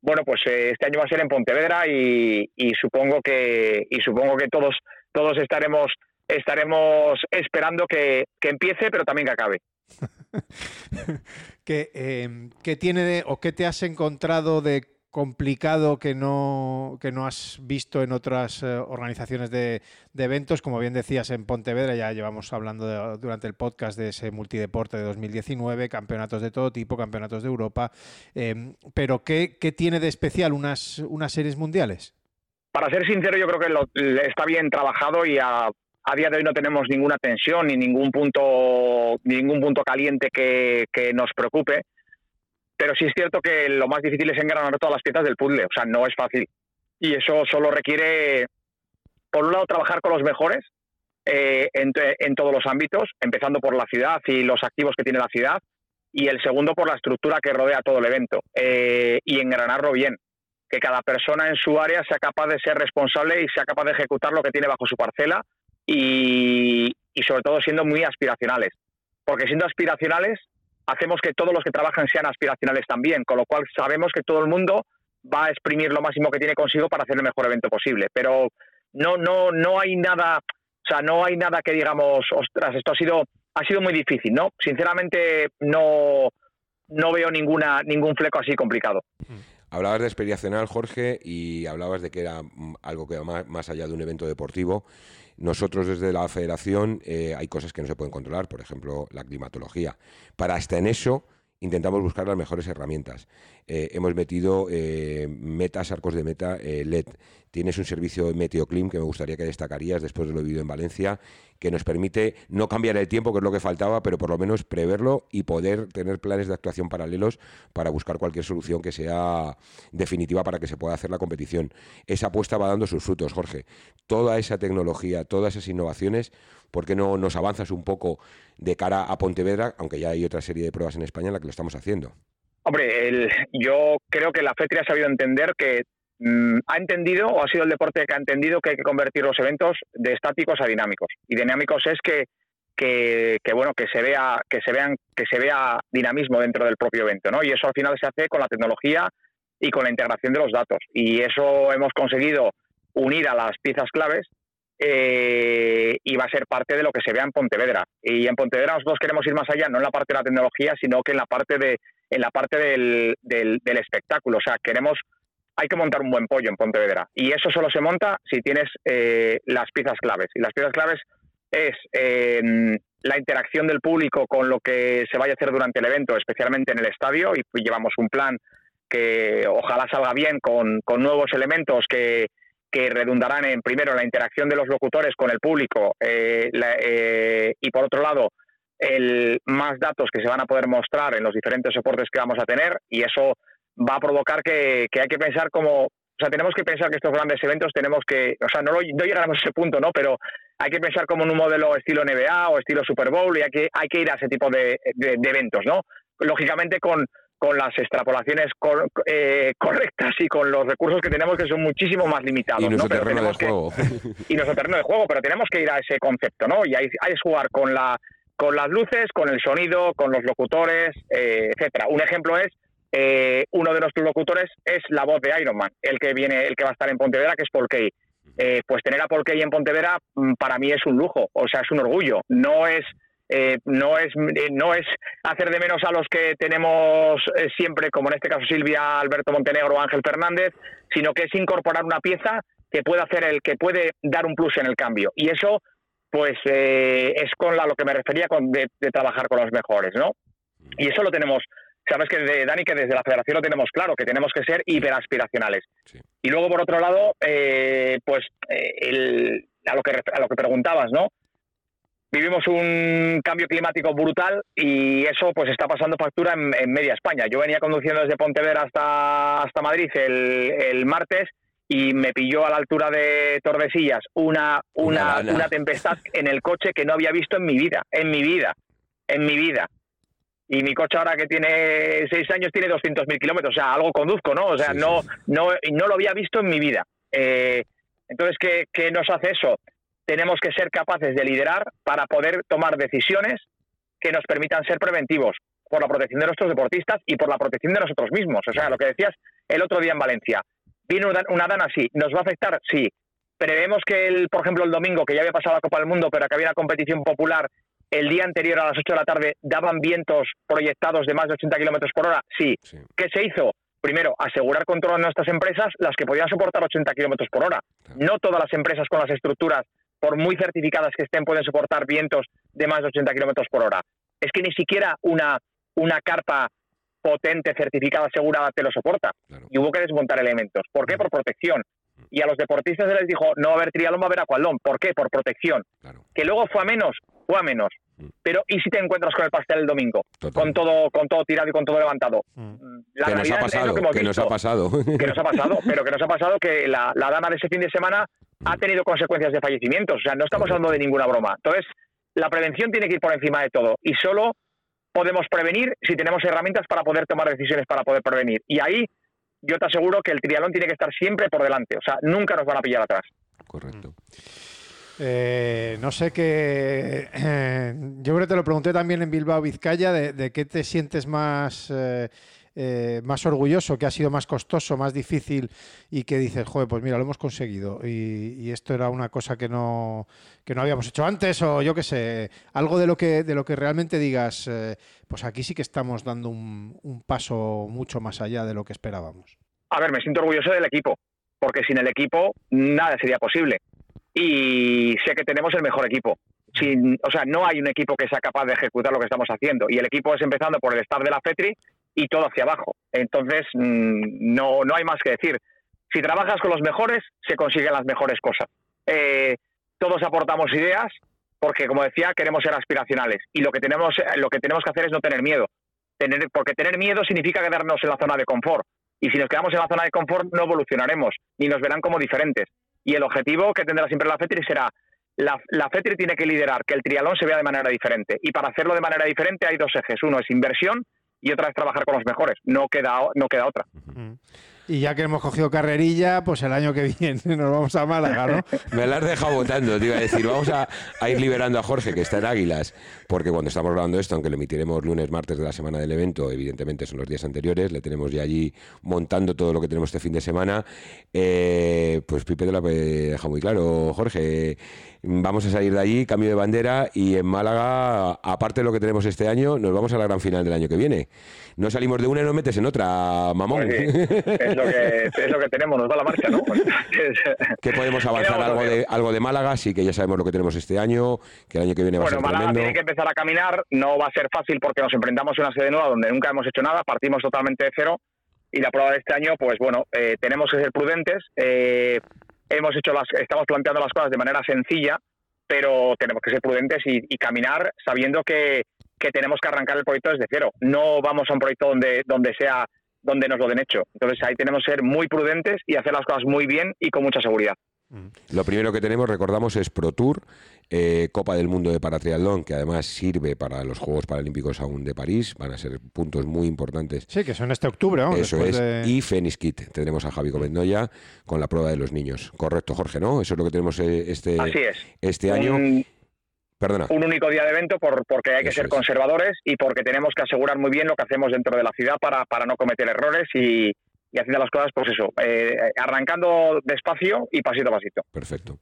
Bueno, pues eh, este año va a ser en Pontevedra y, supongo que y supongo que todos todos estaremos estaremos esperando que, que empiece, pero también que acabe. Em, ¿Qué, tiene de, o qué te has encontrado de complicado que no, que no has visto en otras eh, organizaciones de, eventos? Como bien decías, en Pontevedra ya llevamos hablando durante el podcast de ese multideporte de 2019, campeonatos de todo tipo, campeonatos de Europa. Em, pero ¿qué, ¿qué, tiene de especial unas, unas series mundiales? Para ser sincero, yo creo que lo, está bien trabajado y a, a día de hoy no tenemos ninguna tensión ni ningún punto, ningún punto caliente que, nos preocupe. Pero sí es cierto que lo más difícil es engranar todas las piezas del puzzle. O sea, no es fácil. Y eso solo requiere, por un lado, trabajar con los mejores eh, en, todos los ámbitos, empezando por la ciudad y los activos que tiene la ciudad. Y el segundo, por la estructura que rodea todo el evento. Eh, y engranarlo bien. Que cada persona en su área sea capaz de ser responsable y sea capaz de ejecutar lo que tiene bajo su parcela y, sobre todo siendo muy aspiracionales. Porque siendo aspiracionales hacemos que todos los que trabajan sean aspiracionales también, con lo cual sabemos que todo el mundo va a exprimir lo máximo que tiene consigo para hacer el mejor evento posible. Pero no, no, no hay nada, o sea, no hay nada que digamos, ostras, esto ha sido, ha sido muy difícil, ¿no? Sinceramente no, no veo ninguna, ningún fleco así complicado. Hablabas de aspiracional, Jorge, y hablabas de que era mm, algo que va más allá de un evento deportivo. Nosotros desde la federación eh, hay cosas que no se pueden controlar, por ejemplo, la climatología. Para hasta en eso intentamos buscar las mejores herramientas. Eh, hemos metido eh, metas, arcos de meta LED. Tienes un servicio Meteoclim que me gustaría que destacarías después de lo vivido en Valencia, que nos permite no cambiar el tiempo, que es lo que faltaba, pero por lo menos preverlo y poder tener planes de actuación paralelos para buscar cualquier solución que sea definitiva para que se pueda hacer la competición. Esa apuesta va dando sus frutos, Jorge. Toda esa tecnología, todas esas innovaciones, ¿por qué no nos avanzas un poco de cara a Pontevedra, aunque ya hay otra serie de pruebas en España en la que lo estamos haciendo? Hombre, el, yo creo que la FETRI ha sabido entender que mm, ha entendido o ha sido el deporte que ha entendido que hay que convertir los eventos de estáticos a dinámicos. Y dinámicos es que, que, que, bueno que se vea que se vean que se vea dinamismo dentro del propio evento, ¿no? Y eso al final se hace con la tecnología y con la integración de los datos. Y eso hemos conseguido unir a las piezas claves eh, y va a ser parte de lo que se vea en Pontevedra. Y en Pontevedra nosotros queremos ir más allá, no en la parte de la tecnología, sino que en la parte de en la parte del, del, espectáculo. O sea, queremos hay que montar un buen pollo en Pontevedra. Y eso solo se monta si tienes eh, las piezas claves. Y las piezas claves es eh, la interacción del público con lo que se vaya a hacer durante el evento, especialmente en el estadio. Y llevamos un plan que ojalá salga bien con, con nuevos elementos que, que redundarán en, primero, la interacción de los locutores con el público eh, eh, y, por otro lado, el, más datos que se van a poder mostrar en los diferentes soportes que vamos a tener y eso va a provocar que, hay que pensar como, o sea, tenemos que pensar que estos grandes eventos tenemos que, o sea, no, no llegaremos a ese punto, ¿no? Pero hay que pensar como en un modelo estilo NBA o estilo Super Bowl y hay que, hay que ir a ese tipo de eventos, ¿no? Lógicamente con, con las extrapolaciones eh, correctas y con los recursos que tenemos que son muchísimo más limitados. Y nuestro ¿no? terreno de juego. y nuestro terreno de juego, pero tenemos que ir a ese concepto, ¿no? Y hay que jugar con, la, con las luces, con el sonido, con los locutores, eh, etcétera. Un ejemplo es eh, uno de nuestros locutores es la voz de Iron Man, el que viene, el que va a estar en Pontevedra, que es Paul Kay. pues tener a Paul Kay en Pontevedra mm, para mí es un lujo, o sea, es un orgullo. No es eh, no, es, eh, no es hacer de menos a los que tenemos eh, siempre, como en este caso Silvia, Alberto Montenegro o Ángel Fernández, sino que es incorporar una pieza que puede hacer el que puede dar un plus en el cambio. Y eso, pues, es con la, lo que me refería con de, trabajar con los mejores, ¿no? Y eso lo tenemos sabes que de, Dani que desde la federación lo tenemos claro que tenemos que ser hiperaspiracionales y luego por otro lado pues a lo que a lo que preguntabas no vivimos un cambio climático brutal y eso pues está pasando factura en, media España. Yo venía conduciendo desde Pontevedra hasta, hasta Madrid el, el martes y me pilló a la altura de Tordesillas una, una, una, tempestad en el coche que no había visto en mi vida, en mi vida, en mi vida. Y mi coche ahora que tiene seis años tiene 200.000 kilómetros, o sea, algo conduzco, ¿no? O sea, no, no, no lo había visto en mi vida. Eh, entonces, ¿qué, ¿qué nos hace eso? Tenemos que ser capaces de liderar para poder tomar decisiones que nos permitan ser preventivos por la protección de nuestros deportistas y por la protección de nosotros mismos. O sea, lo que decías el otro día en Valencia. Viene una dana así, ¿nos va a afectar? Sí. Prevemos que, el, por ejemplo, el domingo, que ya había pasado la Copa del Mundo, pero que había una competición popular, el día anterior a las 8 de la tarde daban vientos proyectados de más de 80 kilómetros por hora. Sí. ¿Qué se hizo? Primero, asegurar control de nuestras empresas, las que podían soportar 80 kilómetros por hora. No todas las empresas con las estructuras por muy certificadas que estén, pueden soportar vientos de más de 80 kilómetros por hora. Es que ni siquiera una, una carpa potente, certificada, asegurada, te lo soporta. Y hubo que desmontar elementos. ¿Por qué? Por protección. Y a los deportistas se les dijo, no va a haber triatlón, va a haber aqualón. ¿Por qué? Por protección. Que luego fue a menos, fue a menos. Pero ¿y si te encuentras con el pastel el domingo? Con todo con todo tirado y con todo levantado. La que nos ha pasado, que, nos ha pasado. Que nos ha pasado, pero que nos ha pasado que la, la dama de ese fin de semana ha tenido consecuencias de fallecimientos. O sea, no estamos hablando de ninguna broma. Entonces, la prevención tiene que ir por encima de todo. Y solo podemos prevenir si tenemos herramientas para poder tomar decisiones para poder prevenir. Y ahí yo te aseguro que el triatlón tiene que estar siempre por delante. O sea, nunca nos van a pillar atrás. Correcto. Eh, no sé qué. yo creo que te lo pregunté también en Bilbao, Vizcaya, de, qué te sientes más. Eh, eh, más orgulloso, que ha sido más costoso, más difícil y que dices, joder, pues mira, lo hemos conseguido y, esto era una cosa que no, que no habíamos hecho antes o yo qué sé, algo de lo que, de lo que realmente digas, eh, pues aquí sí que estamos dando un, paso mucho más allá de lo que esperábamos. A ver, me siento orgulloso del equipo, porque sin el equipo nada sería posible. Y sé que tenemos el mejor equipo. O sea, no hay un equipo que sea capaz de ejecutar lo que estamos haciendo. Y el equipo es empezando por el staff de la FETRI, y todo hacia abajo. Entonces, mm, no, no hay más que decir. Si trabajas con los mejores, se consiguen las mejores cosas. Eh, todos aportamos ideas porque, como decía, queremos ser aspiracionales y lo que tenemos, lo que, tenemos que hacer es no tener miedo. Tener, porque tener miedo significa quedarnos en la zona de confort. Y si nos quedamos en la zona de confort, no evolucionaremos ni nos verán como diferentes. Y el objetivo que tendrá siempre la FETRI será la, la, FETRI tiene que liderar que el trialón se vea de manera diferente. Y para hacerlo de manera diferente hay dos ejes. Uno es inversión y otra vez trabajar con los mejores. No queda, no queda otra. Y ya que hemos cogido carrerilla, pues el año que viene nos vamos a Málaga, ¿no? Me la has dejado votando, te iba a decir. Vamos a, ir liberando a Jorge, que está en Águilas, porque cuando estamos grabando esto, aunque lo emitiremos lunes, martes de la semana del evento, evidentemente son los días anteriores, le tenemos ya allí montando todo lo que tenemos este fin de semana. Eh, pues Pipe te lo ha dejado muy claro, Jorge. Vamos a salir de allí, cambio de bandera, y en Málaga, aparte de lo que tenemos este año, nos vamos a la gran final del año que viene. No salimos de una y nos metes en otra, mamón. Pues es, lo que, es lo que tenemos, nos va la marcha, ¿no? ¿Qué podemos avanzar algo de, algo de Málaga? Sí que ya sabemos lo que tenemos este año, que el año que viene va a ser Málaga tremendo. tiene que empezar a caminar, no va a ser fácil porque nos enfrentamos a una sede nueva donde nunca hemos hecho nada, partimos totalmente de cero y la prueba de este año, pues bueno, eh, tenemos que ser prudentes. Eh, hemos hecho las, estamos planteando las cosas de manera sencilla, pero tenemos que ser prudentes y, caminar sabiendo que, tenemos que arrancar el proyecto desde cero. No vamos a un proyecto donde, donde sea donde nos lo den hecho. Entonces ahí tenemos que ser muy prudentes y hacer las cosas muy bien y con mucha seguridad. Lo primero que tenemos, recordamos, es Pro Tour, eh, Copa del Mundo de Paratriatlón, que además sirve para los Juegos Paralímpicos aún de París. Van a ser puntos muy importantes. Sí, que son este octubre, ¿no? Eso es. Y Fenix Kit. Tendremos a Javi Comendoya con la prueba de los niños. Correcto, Jorge, ¿no? Eso es lo que tenemos eh, este, este año. Perdona. Un único día de evento por, porque hay que ser conservadores y porque tenemos que asegurar muy bien lo que hacemos dentro de la ciudad para, para no cometer errores y, y haciendo las cosas, pues eso, eh, arrancando despacio y pasito a pasito. Perfecto.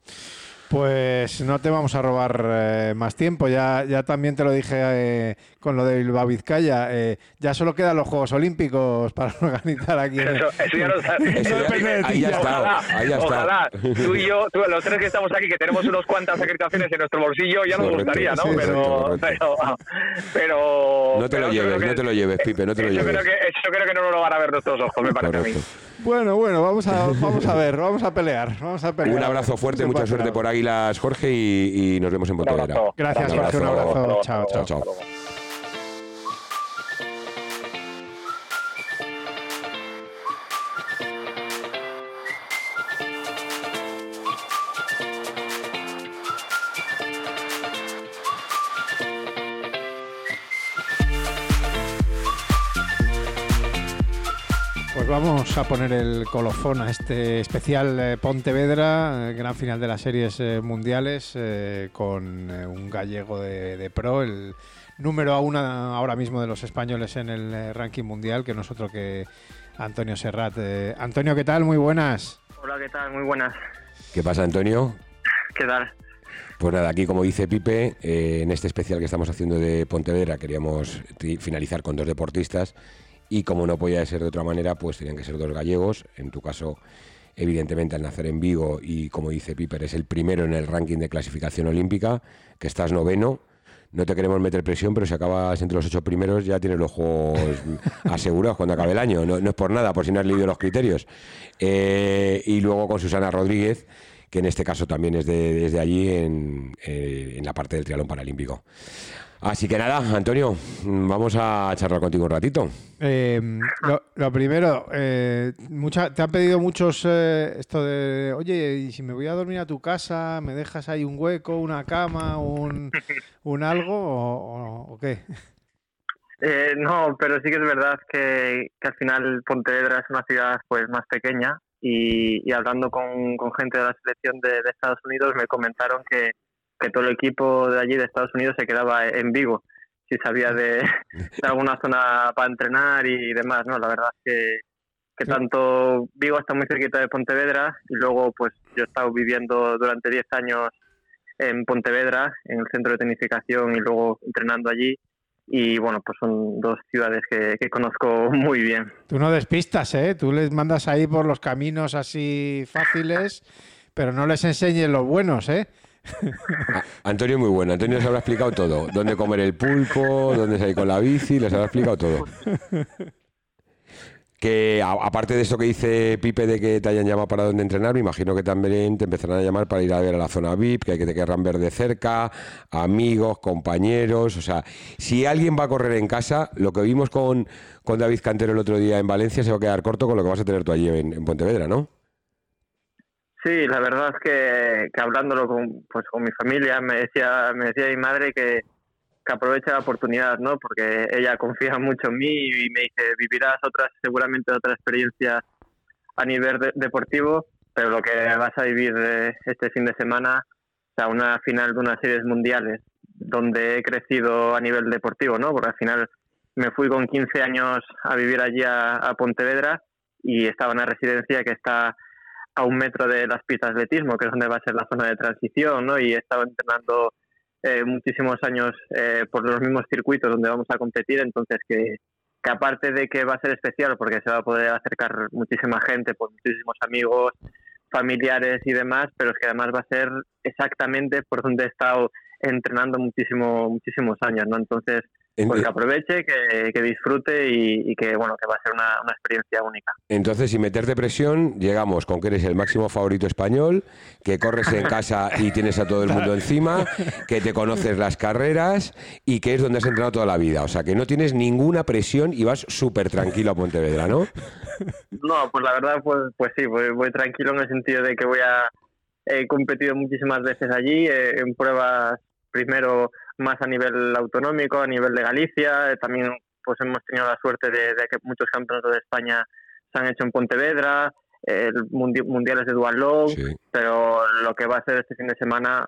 Pues no te vamos a robar eh, más tiempo. Ya, ya también te lo dije eh, con lo de Bilbao Vizcaya. Eh, ya solo quedan los Juegos Olímpicos para organizar aquí. Eso, eso ya no depende ahí ya está. Ahí ya ojalá tú y yo, tú, los tres que estamos aquí, que tenemos unas cuantas acreditaciones en nuestro bolsillo, ya nos gustaría, ¿no? pero, pero, No te lo lleves, no te lo lleves, Pipe, no te lo lleves. Creo que, yo creo que no lo van a ver nuestros ojos, me parece a mí. Bueno, bueno, vamos a, vamos a ver, vamos a pelear, vamos a pelear. Un abrazo fuerte, mucha suerte por Águilas, Jorge, y, y nos vemos en Pontevedra. Gracias, Jorge, un abrazo. chao. chao. chao. Vamos a poner el colofón a este especial eh, Pontevedra, eh, gran final de las series eh, mundiales, con un gallego de, pro, el número a una ahora mismo de los españoles en el ranking mundial, que no es otro que Antonio Serrat. Antonio, ¿qué tal? Muy buenas. Hola, ¿qué tal? Muy buenas. ¿Qué pasa, Antonio? ¿Qué tal? Pues nada, aquí como dice Pipe, en este especial que estamos haciendo de Pontevedra queríamos finalizar con dos deportistas y como no podía ser de otra manera, pues tenían que ser dos gallegos. En tu caso, evidentemente al nacer en Vigo y como dice Piper, es el primero en el ranking de clasificación olímpica, que estás noveno. No te queremos meter presión, pero si acabas entre los ocho primeros ya tienes los juegos asegurados cuando acabe el año. No, es por nada, por si no has leído los criterios. Eh, y luego con Susana Rodríguez, que en este caso también es de, desde allí en, eh, en la parte del triatlón paralímpico. Así que nada, Antonio, vamos a charlar contigo un ratito. Eh, lo, primero, eh, te han pedido muchos eh, esto de, oye, y si me voy a dormir a tu casa, ¿me dejas ahí un hueco, una cama, un, un algo o, qué? no, pero sí que es verdad que, al final Pontevedra es una ciudad pues más pequeña y, hablando con, gente de la selección de Estados Unidos me comentaron que que todo el equipo de allí de Estados Unidos se quedaba en Vigo si sabía de, alguna zona para entrenar y demás, ¿no? La verdad es que, tanto Vigo está muy cerquita de Pontevedra y luego pues yo he estado viviendo durante 10 años en Pontevedra, en el centro de tenificación y luego entrenando allí y bueno, pues son dos ciudades que, que, conozco muy bien. Tú no despistas, ¿eh? Tú les mandas ahí por los caminos así fáciles, pero no les enseñes los buenos, ¿eh? Antonio muy bueno. Antonio les habrá explicado todo. Dónde comer el pulpo, dónde salir con la bici, les habrá explicado todo. Que aparte de esto que dice Pipe de que te hayan llamado para dónde entrenar, me imagino que también te empezarán a llamar para ir a ver a la zona VIP, que hay que te querrán ver de cerca, amigos, compañeros. O sea, si alguien va a correr en casa, lo que vimos con, con David Cantero el otro día en Valencia se va a quedar corto con lo que vas a tener tú allí en Pontevedra, ¿no? Sí, la verdad es que, hablándolo con, pues, con mi familia, me decía, me decía mi madre que, que aproveche la oportunidad, ¿no? Porque ella confía mucho en mí y me dice, vivirás otras, seguramente otras experiencias a nivel deportivo, pero lo que vas a vivir eh, este fin de semana, o sea, una final de unas series mundiales, donde he crecido a nivel deportivo, ¿no? Porque al final me fui con 15 años a vivir allí a, Pontevedra y estaba en una residencia que está a un metro de las pistas de atletismo, que es donde va a ser la zona de transición, ¿no? Y he estado entrenando eh, muchísimos años eh, por los mismos circuitos donde vamos a competir, entonces que, que aparte de que va a ser especial porque se va a poder acercar muchísima gente, por muchísimos amigos, familiares y demás, pero es que además va a ser exactamente por donde he estado entrenando muchísimo, muchísimos años, ¿no? Entonces, pues que aproveche, que, disfrute y, que bueno que va a ser una, experiencia única. Entonces, sin meterte presión, llegamos con que eres el máximo favorito español, que corres en casa y tienes a todo el mundo encima, que te conoces las carreras y que es donde has entrenado toda la vida. O sea, que no tienes ninguna presión y vas súper tranquilo a Pontevedra, ¿no? No, pues la verdad, pues, pues sí, voy, tranquilo en el sentido de que voy a... He competido muchísimas veces allí, eh, en pruebas primero más a nivel autonómico, a nivel de Galicia. También pues hemos tenido la suerte de, que muchos campeonatos de España se han hecho en Pontevedra, el mundiales de dual long, pero lo que va a ser este fin de semana,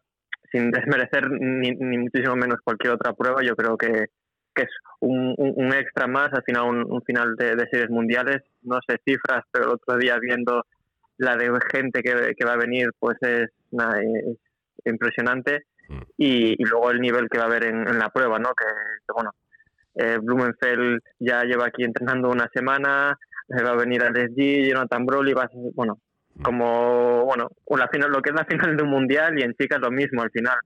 sin desmerecer ni, muchísimo menos cualquier otra prueba, yo creo que, que es un, un, extra más, al final un, final de, series mundiales. No sé cifras, pero el otro día viendo la de gente que, que va a venir, pues es, es impresionante y, luego el nivel que va a haber en, la prueba, ¿no? Que, bueno, eh, Blumenfeld ya lleva aquí entrenando una semana, va a venir al SG, Jonathan Broly, va a bueno, como, bueno, la final, lo que es la final de un mundial y en chicas lo mismo al final.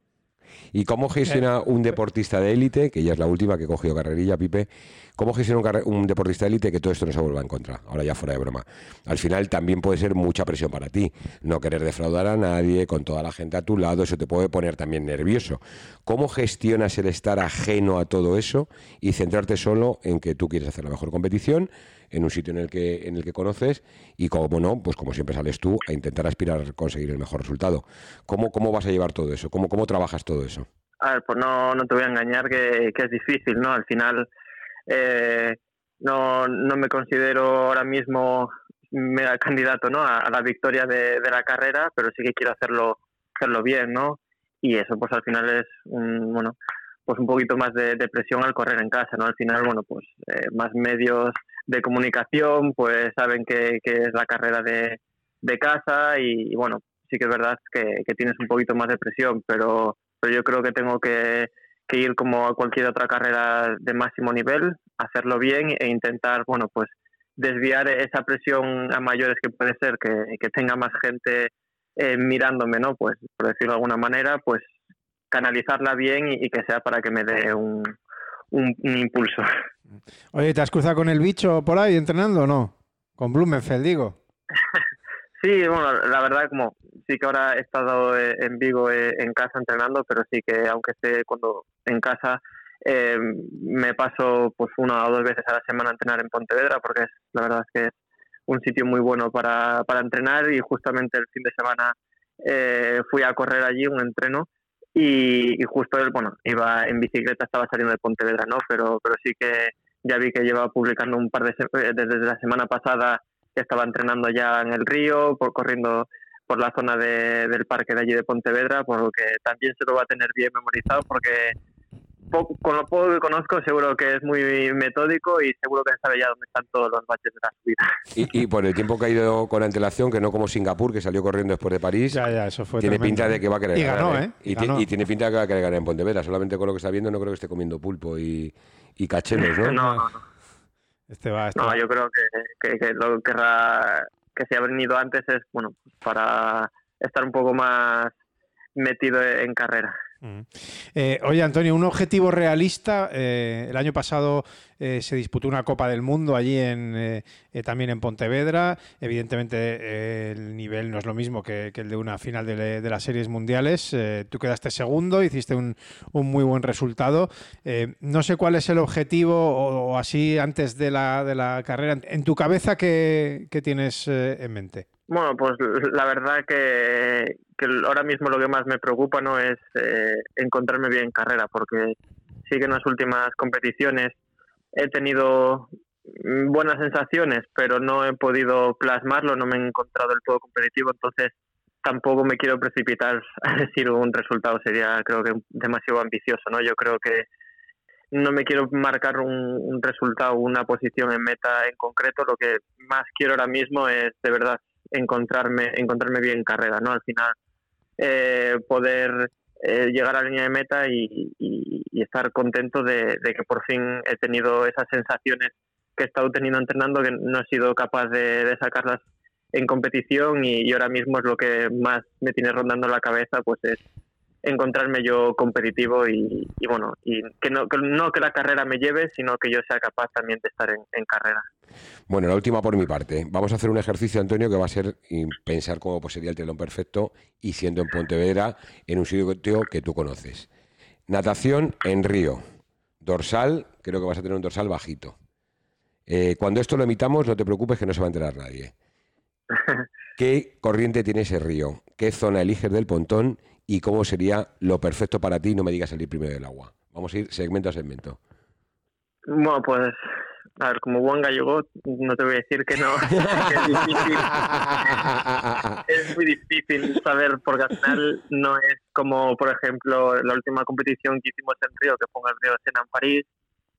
¿Y cómo gestiona un deportista de élite, que ya es la última que he cogido carrerilla, Pipe, cómo gestiona un, deportista de élite que todo esto no se vuelva en contra? Ahora ya fuera de broma. Al final también puede ser mucha presión para ti, no querer defraudar a nadie, con toda la gente a tu lado, eso te puede poner también nervioso. ¿Cómo gestionas el estar ajeno a todo eso y centrarte solo en que tú quieres hacer la mejor competición? En un sitio en el que en el que conoces y como no, pues como siempre sales tú a intentar aspirar a conseguir el mejor resultado. ¿Cómo, cómo vas a llevar todo eso? ¿Cómo, cómo trabajas todo eso? A ver, pues no, no te voy a engañar que, es difícil, ¿no? Al final eh, no, no me considero ahora mismo mega candidato ¿no? a, la victoria de, la carrera, pero sí que quiero hacerlo hacerlo bien, ¿no? Y eso pues al final es un, bueno, pues un poquito más de, presión al correr en casa, ¿no? Al final, bueno, pues eh, más medios de comunicación, pues saben que, es la carrera de, casa y, bueno, sí que es verdad que, tienes un poquito más de presión, pero, pero yo creo que tengo que, ir como a cualquier otra carrera de máximo nivel, hacerlo bien e intentar, bueno, pues desviar esa presión a mayores que puede ser, que, tenga más gente eh, mirándome, ¿no? Pues por decirlo de alguna manera, pues canalizarla bien y, que sea para que me dé un, un impulso. Oye, ¿te has cruzado con el bicho por ahí entrenando o no? Con Blumenfeld, digo. sí, bueno, la verdad, como sí que ahora he estado eh, en Vigo eh, en casa entrenando, pero sí que aunque esté cuando en casa, eh, me paso pues una o dos veces a la semana a entrenar en Pontevedra, porque es, la verdad es que es un sitio muy bueno para, para entrenar y justamente el fin de semana fui a correr allí un entreno y, justo él, bueno, iba en bicicleta, estaba saliendo de Pontevedra, ¿no? Pero, pero sí que ya vi que lleva publicando un par de eh, desde la semana pasada que estaba entrenando ya en el río, por corriendo por la zona de, del parque de allí de Pontevedra, por lo que también se lo va a tener bien memorizado porque con lo poco que conozco, seguro que es muy metódico y seguro que sabe ya dónde están todos los baches de la subida. Y, por el tiempo que ha ido con antelación, que no como Singapur, que salió corriendo después de París, tiene pinta de que va a querer ganar. ¿eh? ¿eh? Y, tiene pinta de que va a querer ganar en Pontevedra. Solamente con lo que está viendo, no creo que esté comiendo pulpo y, y cachelos, ¿no? no, no, Este va, este no, yo creo que, que, lo que querrá que se ha venido antes es bueno para estar un poco más metido en carrera. Eh, oye, Antonio, un objetivo realista. Eh, el año pasado eh, se disputó una Copa del Mundo allí en, también en Pontevedra. Evidentemente el nivel no es lo mismo que, el de una final de, las series mundiales. tú quedaste segundo, hiciste un, muy buen resultado. no sé cuál es el objetivo o, así antes de la, de la, carrera. En tu cabeza, ¿qué, qué tienes en mente? Bueno, pues la verdad que, ahora mismo lo que más me preocupa no es eh, encontrarme bien en carrera, porque sí que en las últimas competiciones he tenido buenas sensaciones, pero no he podido plasmarlo, no me he encontrado del todo competitivo, entonces tampoco me quiero precipitar a decir un resultado, sería creo que demasiado ambicioso, ¿no? Yo creo que no me quiero marcar un, resultado, una posición en meta en concreto, lo que más quiero ahora mismo es de verdad encontrarme, encontrarme bien en carrera, ¿no? Al final eh, poder eh, llegar a la línea de meta y, estar contento de, que por fin he tenido esas sensaciones que he estado teniendo entrenando, que no he sido capaz de, sacarlas en competición y, ahora mismo es lo que más me tiene rondando la cabeza, pues es encontrarme yo competitivo y, bueno, y que no, que no que la carrera me lleve, sino que yo sea capaz también de estar en, carrera. Bueno, la última por mi parte. Vamos a hacer un ejercicio, Antonio, que va a ser pensar cómo pues, sería el telón perfecto y siendo en Pontevedra, en un sitio que tú conoces. Natación en río. Dorsal, creo que vas a tener un dorsal bajito. Eh, cuando esto lo emitamos, no te preocupes que no se va a enterar nadie. ¿Qué corriente tiene ese río? ¿Qué zona eliges del pontón? y cómo sería lo perfecto para ti, no me digas salir primero del agua. Vamos a ir segmento a segmento. Bueno, pues, a ver, como buen gallego, no te voy a decir que no. es difícil. es muy difícil saber, porque al final no es como, por ejemplo, la última competición que hicimos en Río, que en el Río Sena en París,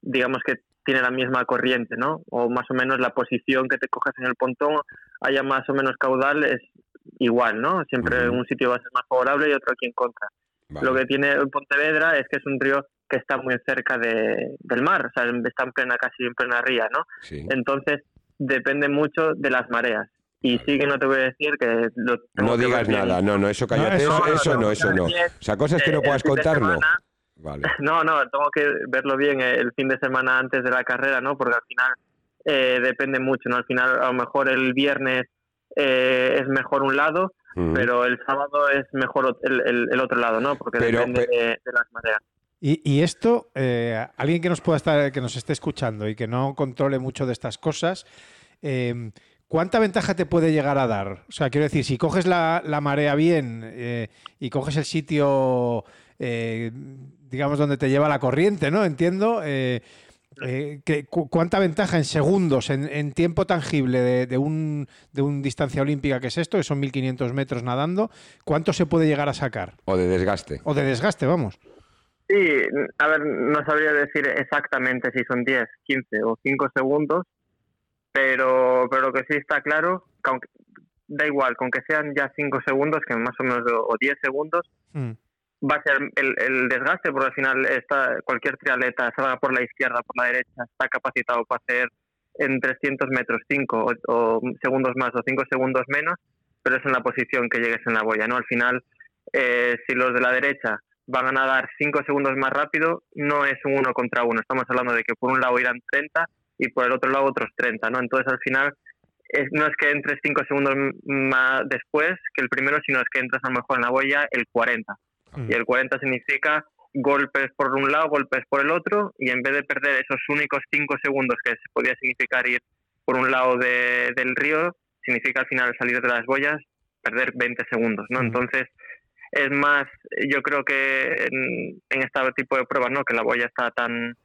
digamos que tiene la misma corriente, ¿no? O más o menos la posición que te coges en el pontón haya más o menos caudal, es igual, ¿no? Siempre un sitio va a ser más favorable y otro aquí en contra. Lo que tiene Pontevedra es que es un río que está muy cerca de, del mar, o sea, está en plena, casi en plena ría, ¿no? Entonces, depende mucho de las mareas. Y sí que no te voy a decir que... no digas nada, no, no, eso cállate, eso, no, eso, no, O sea, cosas que no puedas contar, no. Vale. No, no, tengo que verlo bien el fin de semana antes de la carrera, ¿no? Porque al final eh, depende mucho, ¿no? Al final, a lo mejor el viernes eh, es mejor un lado, pero el sábado es mejor el, el, otro lado, ¿no? Porque depende de, las mareas. Y, y esto, eh, alguien que nos pueda estar, que nos esté escuchando y que no controle mucho de estas cosas, eh, ¿cuánta ventaja te puede llegar a dar? O sea, quiero decir, si coges la, la marea bien y coges el sitio, digamos, donde te lleva la corriente, ¿no? Entiendo. Eh, ¿Cuánta ventaja en segundos, en, tiempo tangible de, un, de un distancia olímpica que es esto, que son 1500 metros nadando, cuánto se puede llegar a sacar? O de desgaste. O de desgaste, vamos. Sí, a ver, no sabría decir exactamente si son 10, 15 o 5 segundos, pero, pero lo que sí está claro, que aunque, da igual, con que sean ya 5 segundos, que más o menos, o 10 segundos, mm va a ser el, desgaste, porque al final está, cualquier triatleta, salga por la izquierda, por la derecha, está capacitado para hacer en 300 metros 5 o, segundos más o 5 segundos menos, pero es en la posición que llegues en la boya. ¿no? Al final, eh, si los de la derecha van a nadar 5 segundos más rápido, no es un uno contra uno. Estamos hablando de que por un lado irán 30 y por el otro lado otros 30. ¿no? Entonces, al final, es, no es que entres 5 segundos más después que el primero, sino es que entras a lo mejor en la boya el 40. Y el 40 significa golpes por un lado, golpes por el otro, y en vez de perder esos únicos 5 segundos que podía significar ir por un lado del río, significa al final salir de las boyas, perder 20 segundos, ¿no? Entonces, es más, yo creo que en, este tipo de pruebas, ¿no? Que la boya está tan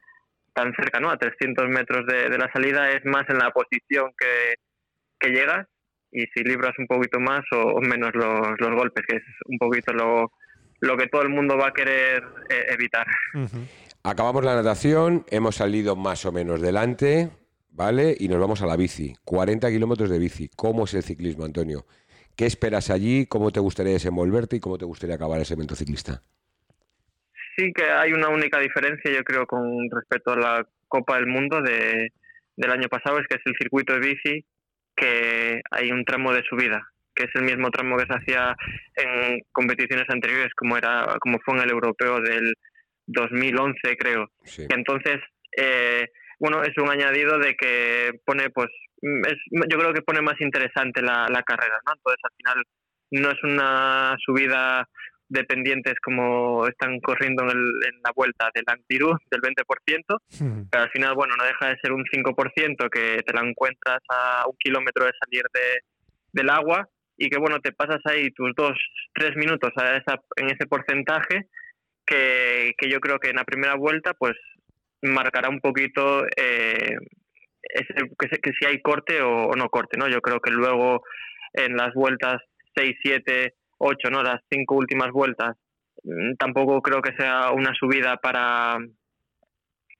tan cerca, ¿no? A 300 metros de, la salida, es más en la posición que, que llegas y si libras un poquito más o, menos los, los golpes, que es un poquito lo, lo que todo el mundo va a querer eh, evitar. Acabamos la natación, hemos salido más o menos delante, ¿vale? Y nos vamos a la bici. 40 kilómetros de bici. ¿Cómo es el ciclismo, Antonio? ¿Qué esperas allí? ¿Cómo te gustaría desenvolverte y cómo te gustaría acabar ese evento ciclista? Sí que hay una única diferencia, yo creo, con respecto a la Copa del Mundo de, del año pasado, es que es el circuito de bici, que hay un tramo de subida que es el mismo tramo que se hacía en competiciones anteriores, como era como fue en el europeo del 2011, creo. Entonces, eh, bueno, es un añadido de que pone, pues, es, yo creo que pone más interesante la, carrera, ¿no? Entonces, al final, no es una subida de pendientes como están corriendo en, la vuelta del Antirú del 20%, pero al final, bueno, no deja de ser un 5% que te la encuentras a un kilómetro de salir de, del agua y que bueno, te pasas ahí tus dos, tres minutos a esa, en ese porcentaje que, que yo creo que en la primera vuelta pues marcará un poquito eh, que, que, si hay corte o, no corte, ¿no? Yo creo que luego en las vueltas 6, 7, 8, ¿no? Las cinco últimas vueltas mm, tampoco creo que sea una subida para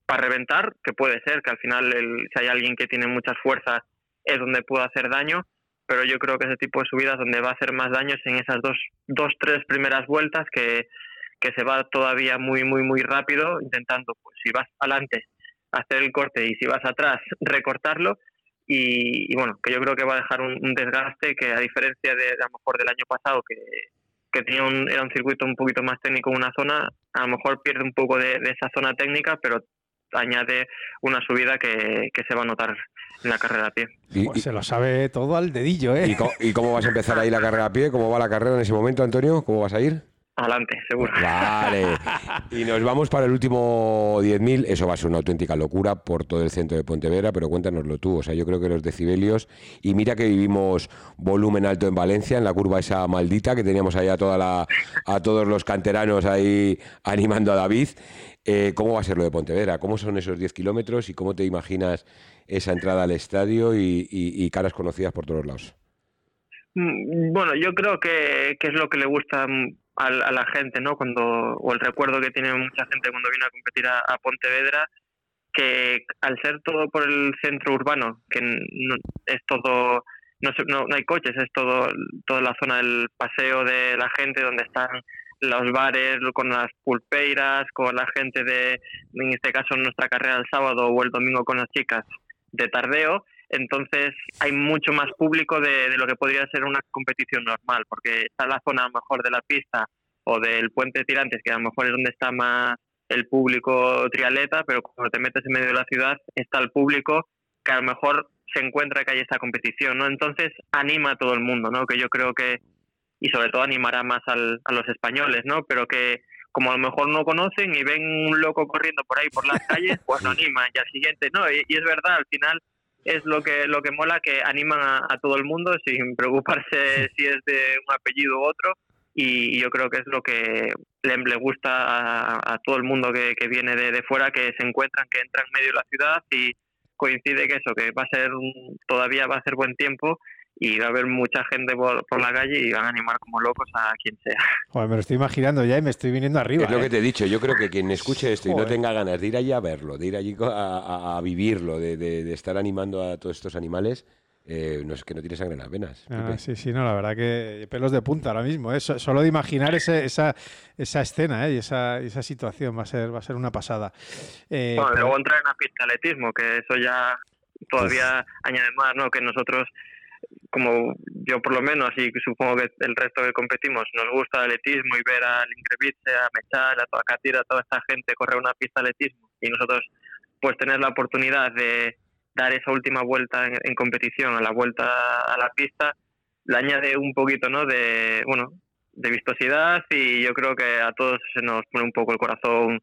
para reventar, que puede ser, que al final el, si hay alguien que tiene muchas fuerzas es donde puede hacer daño, pero yo creo que ese tipo de subidas donde va a hacer más daño es en esas dos, dos tres primeras vueltas que, que se va todavía muy, muy, muy rápido, intentando, pues si vas adelante, hacer el corte y si vas atrás, recortarlo. Y, bueno, que yo creo que va a dejar un, desgaste que a diferencia de, a lo mejor del año pasado, que, que tenía un, era un circuito un poquito más técnico en una zona, a lo mejor pierde un poco de, de esa zona técnica, pero añade una subida que, se va a notar en la carrera a pie. Y, pues se lo sabe todo al dedillo, ¿eh? ¿Y cómo, vas a empezar ahí la carrera a pie? ¿Cómo va la carrera en ese momento, Antonio? ¿Cómo vas a ir? Adelante, seguro. Vale. Y nos vamos para el último 10.000. Eso va a ser una auténtica locura por todo el centro de Pontevedra, pero cuéntanoslo tú. O sea, yo creo que los decibelios. Y mira que vivimos volumen alto en Valencia, en la curva esa maldita que teníamos ahí a, toda la, a todos los canteranos ahí animando a David. Eh, ¿Cómo va a ser lo de Pontevedra? ¿Cómo son esos 10 kilómetros y cómo te imaginas esa entrada al estadio y, caras conocidas por todos lados? Mm, bueno, yo creo que, es lo que le gusta a, la gente, ¿no? Cuando, o el recuerdo que tiene mucha gente cuando viene a competir a, Pontevedra, que al ser todo por el centro urbano, que es todo, no, no, no hay coches, es todo toda la zona del paseo de la gente donde están los bares con las pulpeiras, con la gente de, en este caso, nuestra carrera el sábado o el domingo con las chicas de tardeo. Entonces hay mucho más público de, lo que podría ser una competición normal, porque está la zona a lo mejor de la pista o del puente de tirantes, que a lo mejor es donde está más el público trialeta, pero cuando te metes en medio de la ciudad está el público que a lo mejor se encuentra que hay esta competición, ¿no? Entonces anima a todo el mundo, ¿no? Que yo creo que y sobre todo animará más al, a los españoles, ¿no? Pero que como a lo mejor no conocen y ven un loco corriendo por ahí por las calles, pues lo animan y al siguiente, ¿no? Y, es verdad, al final es lo que lo que mola que animan a, todo el mundo sin preocuparse si es de un apellido u otro. Y, yo creo que es lo que le, le gusta a, todo el mundo que, que viene de, de, fuera que se encuentran que entran en medio de la ciudad y coincide que eso que va a ser todavía va a ser buen tiempo y va a haber mucha gente por, la calle y van a animar como locos a quien sea. Joder, me lo estoy imaginando ya y me estoy viniendo arriba. Es lo que ¿eh? te he dicho, yo creo que quien escuche esto y no tenga ganas de ir allí a verlo, de ir allí a, vivirlo, de, de, estar animando a todos estos animales, eh, no es que no tiene sangre en las venas. Ah, sí, sí, no, la verdad que pelos de punta ahora mismo. ¿eh? Solo de imaginar ese, esa, esa escena ¿eh? y esa, esa situación va a ser, va a ser una pasada. Eh, bueno, luego entrar en la pista de atletismo, que eso ya todavía añade más, ¿no? Que nosotros como yo por lo menos y supongo que el resto que competimos nos gusta el atletismo y ver al Ingrevice, a Mechar, a toda Catira, a toda esta gente correr una pista de atletismo y nosotros pues tener la oportunidad de dar esa última vuelta en, competición, a la vuelta a la pista, le añade un poquito ¿no? de, bueno, de vistosidad y yo creo que a todos se nos pone un poco el corazón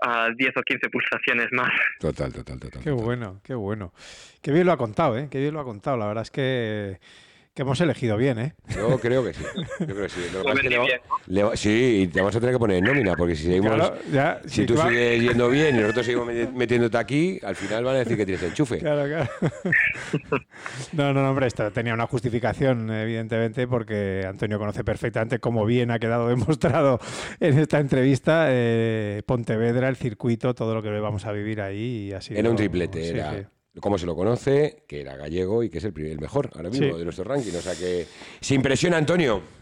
a 10 o 15 pulsaciones más. Total, total, total. Qué bueno, qué bueno. Qué bien lo ha contado, ¿eh? Qué bien lo ha contado. La verdad es que que hemos elegido bien, ¿eh? Yo creo que sí. Yo creo que sí. sí, y te vamos a tener que poner en nómina, porque si seguimos. si tú sigues yendo bien y nosotros seguimos metiéndote aquí, al final van a decir que tienes enchufe. Claro, claro. No, no, hombre, esto tenía una justificación, evidentemente, porque Antonio conoce perfectamente cómo bien ha quedado demostrado en esta entrevista eh, Pontevedra, el circuito, todo lo que vamos a vivir ahí. Y así era un triplete, era como se lo conoce, que era gallego y que es el, el mejor ahora mismo de nuestro ranking. O sea que, ¿se impresiona, Antonio?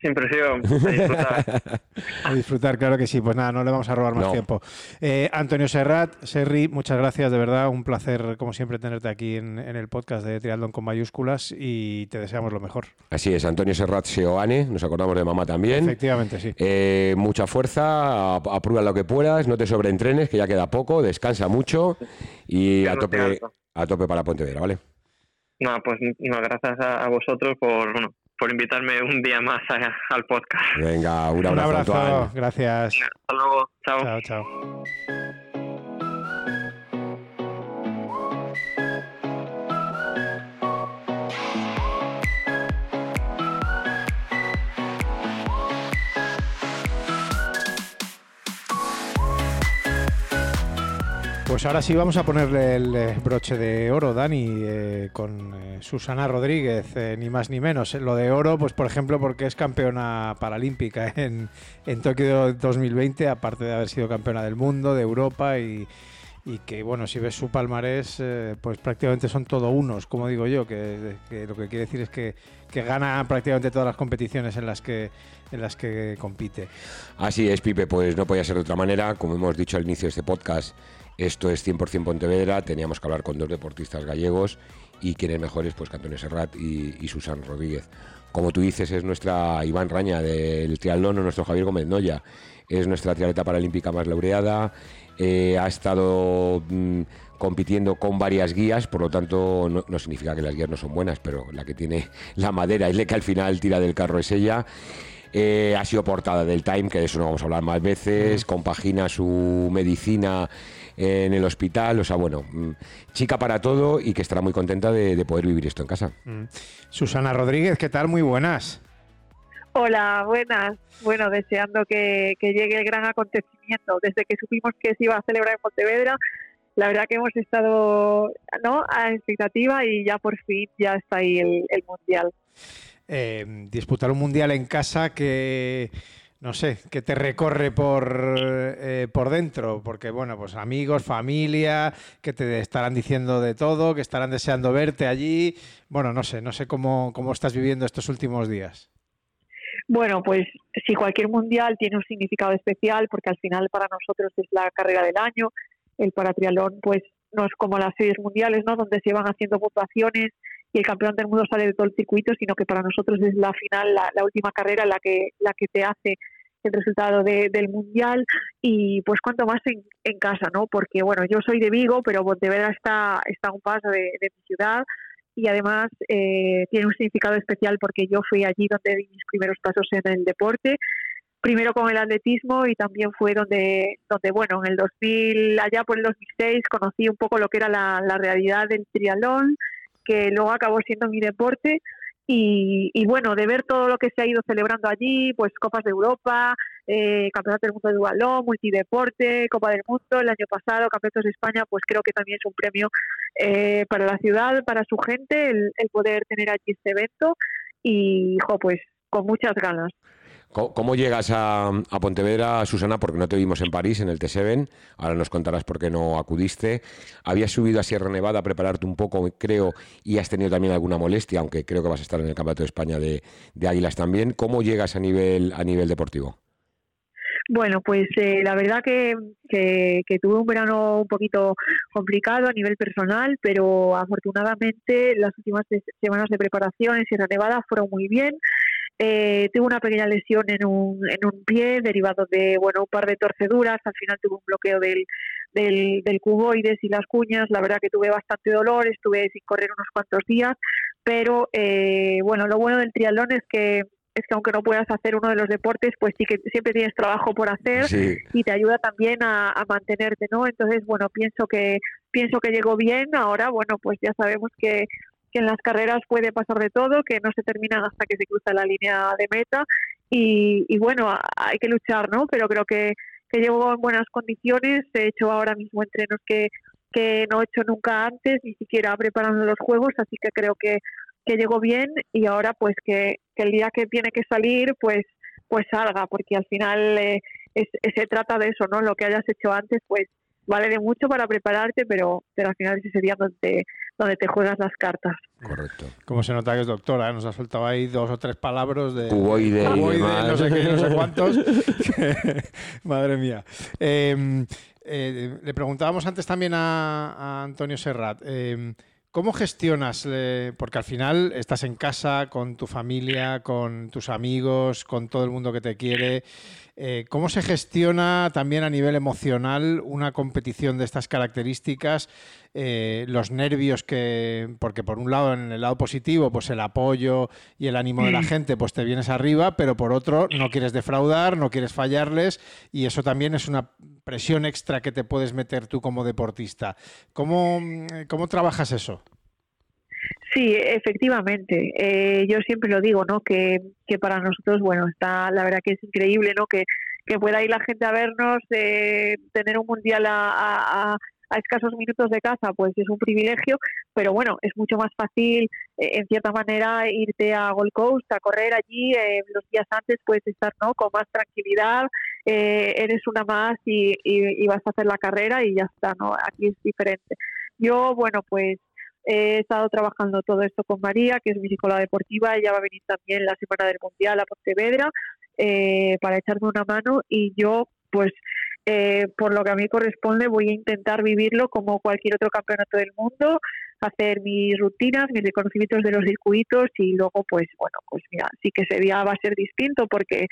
Sin presión, a disfrutar. a disfrutar, claro que sí. Pues nada, no le vamos a robar más tiempo. Eh, Antonio Serrat, Serri, muchas gracias, de verdad. Un placer, como siempre, tenerte aquí en, el podcast de Triatlón con mayúsculas y te deseamos lo mejor. Así es, Antonio Serrat Seoane, nos acordamos de mamá también. Efectivamente, sí. Eh, mucha fuerza, aprueba lo que puedas, no te sobreentrenes, que ya queda poco, descansa mucho y a tope, a tope para Pontevedra, ¿vale? No, pues no, gracias a, a vosotros por, bueno, por invitarme un día más al podcast. Venga, un abrazo. Un abrazo, gracias. Hasta luego, chao. Chao, chao. Pues ahora sí vamos a ponerle el eh, broche de oro, Dani, eh, con eh, Susana Rodríguez, ni más ni menos. Lo de oro, pues por ejemplo, porque es campeona paralímpica en, en Tokio 2020, aparte de haber sido campeona del mundo, de Europa y, que, bueno, si ves su palmarés, pues prácticamente son todo unos, como digo yo, que, lo que quiere decir es que, que, gana prácticamente todas las competiciones en las que en las que compite. Así es, Pipe, pues no podía ser de otra manera, como hemos dicho al inicio de este podcast esto es 100% Pontevedra, teníamos que hablar con dos deportistas gallegos y quienes mejores, pues Antonio Serrat y, Susan Rodríguez. Como tú dices, es nuestra Iván Raña del triatlón o nuestro Javier Gómez Noya. Es nuestra triatleta paralímpica más laureada. Eh, ha estado mm, compitiendo con varias guías, por lo tanto no, significa que las guías no son buenas, pero la que tiene la madera y la que al final tira del carro es ella. Eh, ha sido portada del Time, que de eso no vamos a hablar más veces, compagina su medicina en el hospital, o sea, bueno, mm, chica para todo y que estará muy contenta de, poder vivir esto en casa. Mm. Susana Rodríguez, ¿qué tal? Muy buenas. Hola, buenas. Bueno, deseando que, llegue el gran acontecimiento. Desde que supimos que se iba a celebrar en Pontevedra, la verdad que hemos estado ¿no? a expectativa y ya por fin ya está ahí el, Mundial. Eh, disputar un Mundial en casa que no sé, que te recorre por, eh, por dentro, porque bueno, pues amigos, familia, que te estarán diciendo de todo, que estarán deseando verte allí. Bueno, no sé, no sé cómo, cómo estás viviendo estos últimos días. Bueno, pues si cualquier mundial tiene un significado especial, porque al final para nosotros es la carrera del año, el paratrialón pues no es como las series mundiales, ¿no? Donde se van haciendo votaciones y el campeón del mundo sale de todo el circuito, sino que para nosotros es la final, la, última carrera la que, la que te hace el resultado del mundial. Y pues cuanto más en, casa, ¿no? Porque bueno, yo soy de Vigo, pero Pontevedra está, está a un paso de, mi ciudad. Y además eh, tiene un significado especial porque yo fui allí donde di mis primeros pasos en el deporte, primero con el atletismo y también fue donde, donde bueno, en el 2000, allá por el 2006 conocí un poco lo que era la, la realidad del triatlón, que luego acabó siendo mi deporte. Y, bueno, de ver todo lo que se ha ido celebrando allí, pues Copas de Europa, eh, Campeonato del Mundo de Balón, Multideporte, Copa del Mundo, el año pasado, Campeonatos de España, pues creo que también es un premio eh, para la ciudad, para su gente, el, el poder tener allí este evento y, jo, pues con muchas ganas. ¿Cómo, llegas a, Pontevedra, Susana? Porque no te vimos en París, en el T7. Ahora nos contarás por qué no acudiste. Habías subido a Sierra Nevada a prepararte un poco, creo, y has tenido también alguna molestia, aunque creo que vas a estar en el Campeonato de España de, Águilas también. ¿Cómo llegas a nivel, a nivel deportivo? Bueno, pues eh, la verdad que, que, tuve un verano un poquito complicado a nivel personal, pero afortunadamente las últimas semanas de preparación en Sierra Nevada fueron muy bien. Eh, tuve una pequeña lesión en un, en un pie derivado de bueno un par de torceduras. Al final tuve un bloqueo del, del, cuboides y las cuñas. La verdad que tuve bastante dolor, estuve sin correr unos cuantos días. Pero eh, bueno, lo bueno del triatlón es que es que aunque no puedas hacer uno de los deportes, pues sí que siempre tienes trabajo por hacer y te ayuda también a, a, mantenerte, ¿no? Entonces, bueno, pienso que pienso que llegó bien. Ahora, bueno, pues ya sabemos que que en las carreras puede pasar de todo, que no se terminan hasta que se cruza la línea de meta y, bueno, hay que luchar, ¿no? Pero creo que, que llevo en buenas condiciones, he hecho ahora mismo entrenos que, que no he hecho nunca antes, ni siquiera preparando los juegos, así que creo que, que llegó bien y ahora pues que, que el día que tiene que salir pues pues salga, porque al final eh, se trata de eso, ¿no? Lo que hayas hecho antes pues vale de mucho para prepararte, pero, pero al final ese sería donde, donde te juegas las cartas. Correcto. Como se nota que es doctora, ¿eh? nos ha soltado ahí dos o tres palabras de cuboide, no sé qué, no sé cuántos. Madre mía. Em, eh, le preguntábamos antes también a, Antonio Serrat. ¿Cómo gestionas? Eh, porque al final estás en casa con tu familia, con tus amigos, con todo el mundo que te quiere. Eh, ¿Cómo se gestiona también a nivel emocional una competición de estas características? Eh, los nervios que, porque por un lado, en el lado positivo, pues el apoyo y el ánimo de la mm. gente, pues te vienes arriba, pero por otro, no quieres defraudar, no quieres fallarles y eso también es una presión extra que te puedes meter tú como deportista. ¿Cómo, cómo trabajas eso? Sí, efectivamente. Eh, yo siempre lo digo, ¿no? Que, que para nosotros, bueno, está, la verdad que es increíble, ¿no? Que, que pueda ir la gente a vernos, eh, tener un mundial a, a escasos minutos de casa, pues es un privilegio, pero bueno, es mucho más fácil, eh, en cierta manera, irte a Gold Coast, a correr allí, eh, los días antes puedes estar ¿no? con más tranquilidad, eh, eres una más y, y, vas a hacer la carrera y ya está, ¿no? Aquí es diferente. Yo, bueno, pues he estado trabajando todo esto con María, que es mi psicóloga deportiva, ella va a venir también la semana del Mundial a Pontevedra eh, para echarme una mano y yo, pues, eh, por lo que a mí corresponde, voy a intentar vivirlo como cualquier otro campeonato del mundo, hacer mis rutinas, mis reconocimientos de los circuitos y luego, pues, bueno, pues mira, sí que ese día va a ser distinto porque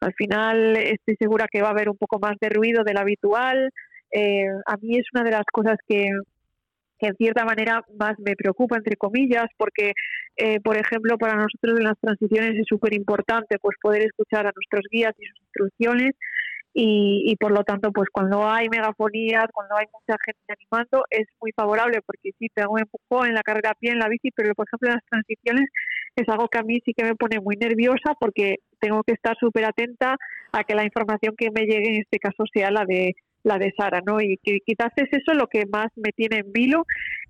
al final estoy segura que va a haber un poco más de ruido del habitual. Eh, a mí es una de las cosas que, en cierta manera más me preocupa, entre comillas, porque, eh, por ejemplo, para nosotros en las transiciones es súper importante pues poder escuchar a nuestros guías y sus instrucciones y, y, por lo tanto, pues cuando hay megafonías, cuando hay mucha gente animando, es muy favorable porque sí, tengo un empujón en la carrera a pie, en la bici, pero por ejemplo en las transiciones es algo que a mí sí que me pone muy nerviosa porque tengo que estar súper atenta a que la información que me llegue en este caso sea la de la de Sara, ¿no? Y que quizás es eso lo que más me tiene en vilo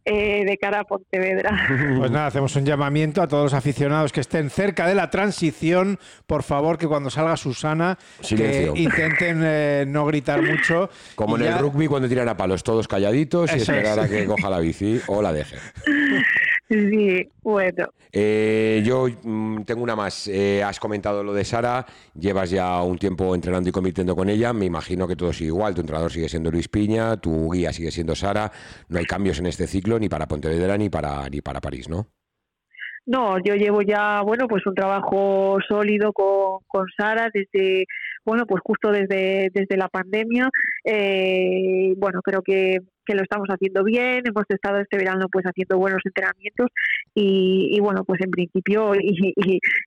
eh, de cara a Pontevedra. Pues nada, hacemos un llamamiento a todos los aficionados que estén cerca de la transición, por favor, que cuando salga Susana, que intenten eh, no gritar mucho. Como en el rugby cuando tiran a palos, todos calladitos y esperar a que coja la bici o la deje. Sí, bueno. Eh, yo mm, tengo una más. Eh, has comentado lo de Sara, llevas ya un tiempo entrenando y compitiendo con ella. Me imagino que todo sigue igual. Tu entrenador sigue siendo Luis Piña, tu guía sigue siendo Sara. No hay cambios en este ciclo ni para Pontevedra ni para, ni para París, ¿no? No, yo llevo ya, bueno, pues un trabajo sólido con, con Sara desde, bueno, pues justo desde, desde la pandemia. Eh, bueno, creo que, que, lo estamos haciendo bien, hemos estado este verano pues haciendo buenos entrenamientos y, y bueno, pues en principio y,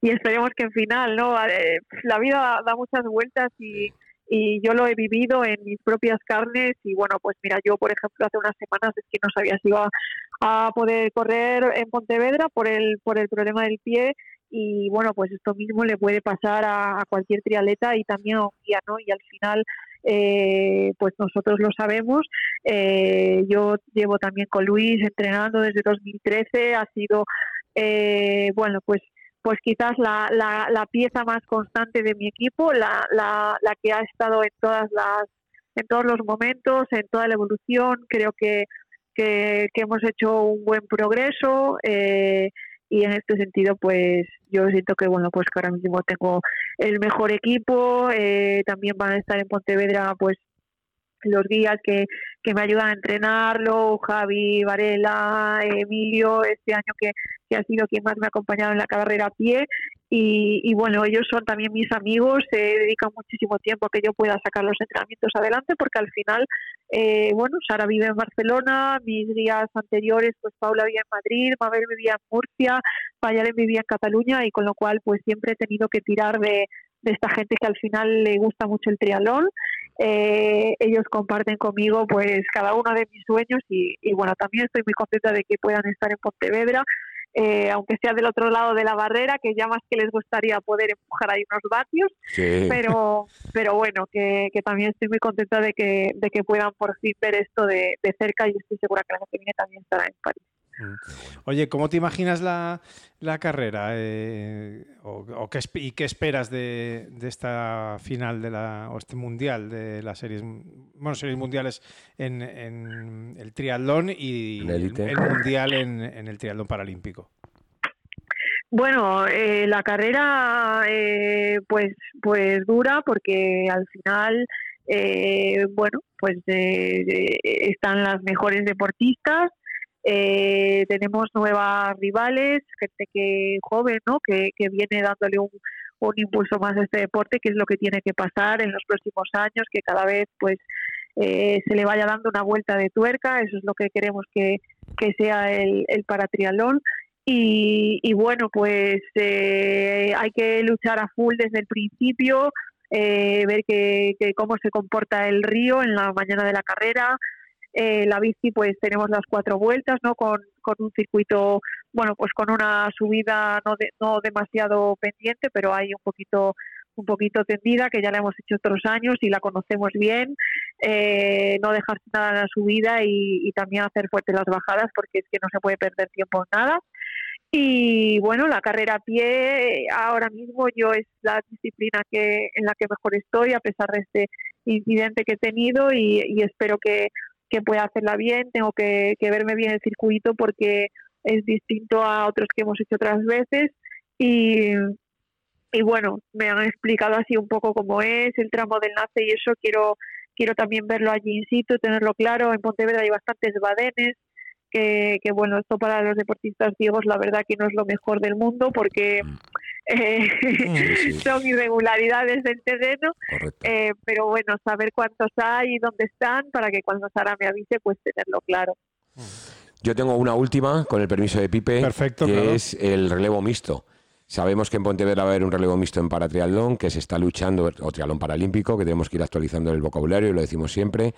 y, esperemos que en final, ¿no? Eh, la vida da muchas vueltas y y yo lo he vivido en mis propias carnes y bueno, pues mira, yo por ejemplo hace unas semanas es que no sabía si iba a poder correr en Pontevedra por el, por el problema del pie y bueno, pues esto mismo le puede pasar a, cualquier triatleta y también a un día, ¿no? Y al final, eh, pues nosotros lo sabemos. Eh, yo llevo también con Luis entrenando desde 2013, ha sido, eh, bueno, pues pues quizás la, la, pieza más constante de mi equipo, la, la, la que ha estado en todas las en todos los momentos, en toda la evolución. Creo que, que, hemos hecho un buen progreso eh, y en este sentido, pues yo siento que bueno, pues que ahora mismo tengo el mejor equipo. Eh, también van a estar en Pontevedra, pues los guías que, que me ayudan a entrenarlo, Javi, Varela, Emilio, este año que, que ha sido quien más me ha acompañado en la carrera a pie. Y, y, bueno, ellos son también mis amigos, se dedican muchísimo tiempo a que yo pueda sacar los entrenamientos adelante, porque al final, eh, bueno, Sara vive en Barcelona, mis días anteriores, pues Paula vivía en Madrid, Mabel vivía en Murcia, Payalen vivía en Cataluña, y con lo cual, pues siempre he tenido que tirar de, de esta gente que al final le gusta mucho el triatlón. Eh, ellos comparten conmigo pues cada uno de mis sueños y, y, bueno, también estoy muy contenta de que puedan estar en Pontevedra eh, aunque sea del otro lado de la barrera, que ya más que les gustaría poder empujar ahí unos vatios, pero, pero bueno, que, también estoy muy contenta de que, de que puedan por fin ver esto de, de cerca y estoy segura que la gente que viene también estará en París. Mm. Oye, ¿cómo te imaginas la, la carrera? Eh, o, qué, ¿Y qué esperas de, de, esta final de la, o este mundial de las series, bueno, series mundiales en, en el triatlón y el, mundial en, en, el triatlón paralímpico? Bueno, eh, la carrera eh, pues, pues dura porque al final, bueno, pues están las mejores deportistas eh, tenemos nuevas rivales, gente que joven, ¿no? Que, que viene dándole un, un, impulso más a este deporte, que es lo que tiene que pasar en los próximos años, que cada vez pues eh, se le vaya dando una vuelta de tuerca, eso es lo que queremos que, que sea el, el paratrialón. Y, y bueno, pues eh, hay que luchar a full desde el principio, eh, ver que, que cómo se comporta el río en la mañana de la carrera, eh, la bici, pues tenemos las cuatro vueltas, ¿no? Con, con un circuito, bueno, pues con una subida no, no demasiado pendiente, pero hay un poquito un poquito tendida, que ya la hemos hecho otros años y la conocemos bien. eh, no dejarse nada en la subida y, también hacer fuertes las bajadas porque es que no se puede perder tiempo en nada. Y bueno, la carrera a pie ahora mismo yo es la disciplina que en la que mejor estoy a pesar de este incidente que he tenido y, espero que, pueda hacerla bien. Tengo que, verme bien el circuito porque es distinto a otros que hemos hecho otras veces y, y bueno, me han explicado así un poco cómo es el tramo del nace y eso quiero quiero también verlo allí in situ, tenerlo claro. En Pontevedra hay bastantes badenes, que, bueno, esto para los deportistas ciegos la verdad que no es lo mejor del mundo porque eh, son irregularidades del terreno, eh, pero bueno, saber cuántos hay y dónde están para que cuando Sara me avise, pues tenerlo claro. Yo tengo una última, con el permiso de Pipe, Perfecto, que es el relevo mixto. Sabemos que en Pontevedra va a haber un relevo mixto en paratriatlón, que se está luchando, o triatlón paralímpico, que tenemos que ir actualizando el vocabulario, y lo decimos siempre.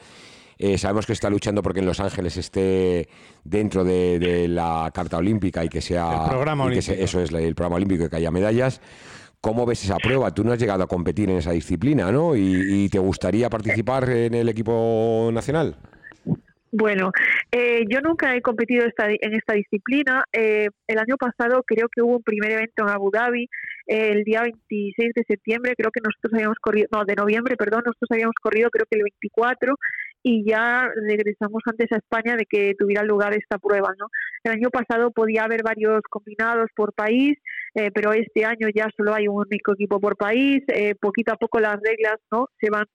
Eh, sabemos que está luchando porque en Los Ángeles esté dentro de, la Carta Olímpica y que sea... El programa olímpico. eso es, el programa olímpico y que haya medallas. ¿Cómo ves esa prueba? Tú no has llegado a competir en esa disciplina, ¿no? y te gustaría participar en el equipo nacional? Bueno, eh, yo nunca he competido en esta disciplina. Eh, el año pasado creo que hubo un primer evento en Abu Dhabi, eh, el día 26 de septiembre, creo que nosotros habíamos corrido, no, de noviembre, perdón, nosotros habíamos corrido creo que el 24 y ya regresamos antes a España de que tuviera lugar esta prueba, ¿no? El año pasado podía haber varios combinados por país, pero este año ya solo hay un único equipo por país. poquito a poco las reglas, ¿no? Se van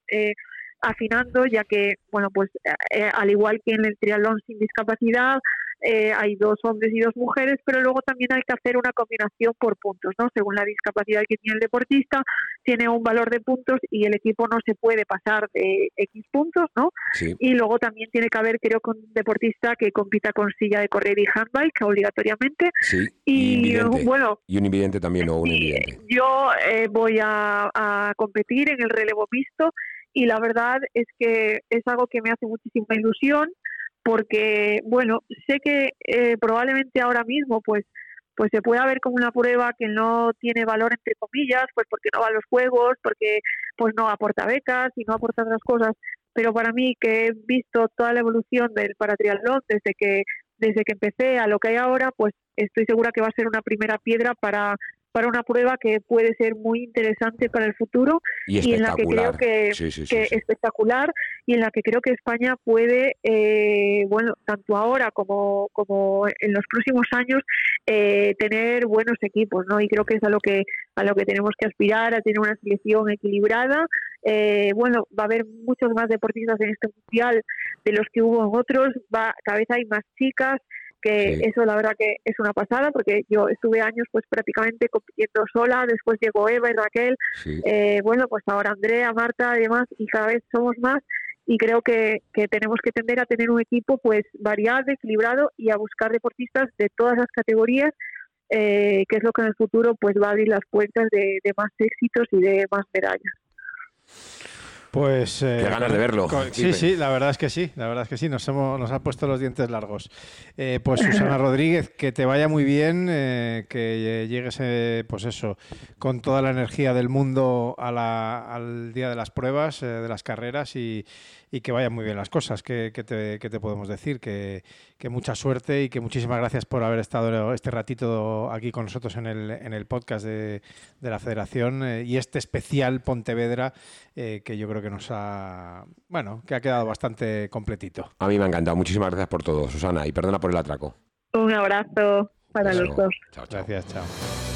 afinando, ya que, bueno, pues eh, al igual que en el triatlón sin discapacidad, eh, hay dos hombres y dos mujeres, pero luego también hay que hacer una combinación por puntos, ¿no? Según la discapacidad que tiene el deportista, tiene un valor de puntos y el equipo no se puede pasar de X puntos, ¿no? Y luego también tiene que haber, creo, que un deportista que compita con silla de correr y handbike obligatoriamente. Sí. Y, bueno. Y un invidente también, o un invidente. Yo eh, voy a, a competir en el relevo visto y la verdad es que es algo que me hace muchísima ilusión porque, bueno, sé que eh, probablemente ahora mismo pues pues se pueda ver como una prueba que no tiene valor entre comillas, pues porque no va a los juegos, porque pues no aporta becas y no aporta otras cosas, pero para mí que he visto toda la evolución del paratriatlón desde que desde que empecé a lo que hay ahora, pues estoy segura que va a ser una primera piedra para para una prueba que puede ser muy interesante para el futuro y, en la que creo que, espectacular y en la que creo que España puede, eh, bueno, tanto ahora como, como en los próximos años, eh, tener buenos equipos, ¿no? Y creo que es a lo que a lo que tenemos que aspirar, a tener una selección equilibrada. Eh, bueno, va a haber muchos más deportistas en este mundial de los que hubo en otros, va, cada vez hay más chicas, que eso la verdad que es una pasada porque yo estuve años pues prácticamente compitiendo sola, después llegó Eva y Raquel, eh, bueno pues ahora Andrea, Marta y demás y cada vez somos más y creo que, que, tenemos que tender a tener un equipo pues variado, equilibrado y a buscar deportistas de todas las categorías eh, que es lo que en el futuro pues va a abrir las puertas de, de más éxitos y de más medallas. Pues. Eh, ganas de verlo. sí, sí, la verdad es que sí, la verdad es que sí, nos, hemos, nos ha puesto los dientes largos. Eh, pues Susana Rodríguez, que te vaya muy bien, eh, que llegues, pues eso, con toda la energía del mundo al día de las pruebas, de las carreras y, y que vayan muy bien las cosas. ¿Qué, te, podemos decir? Que, mucha suerte y que muchísimas gracias por haber estado este ratito aquí con nosotros en el, en el podcast de, la Federación eh, y este especial Pontevedra eh, que yo creo que nos ha, bueno, que ha quedado bastante completito. A mí me ha encantado. Muchísimas gracias por todo, Susana, y perdona por el atraco. Un abrazo para los dos. Gracias, chao.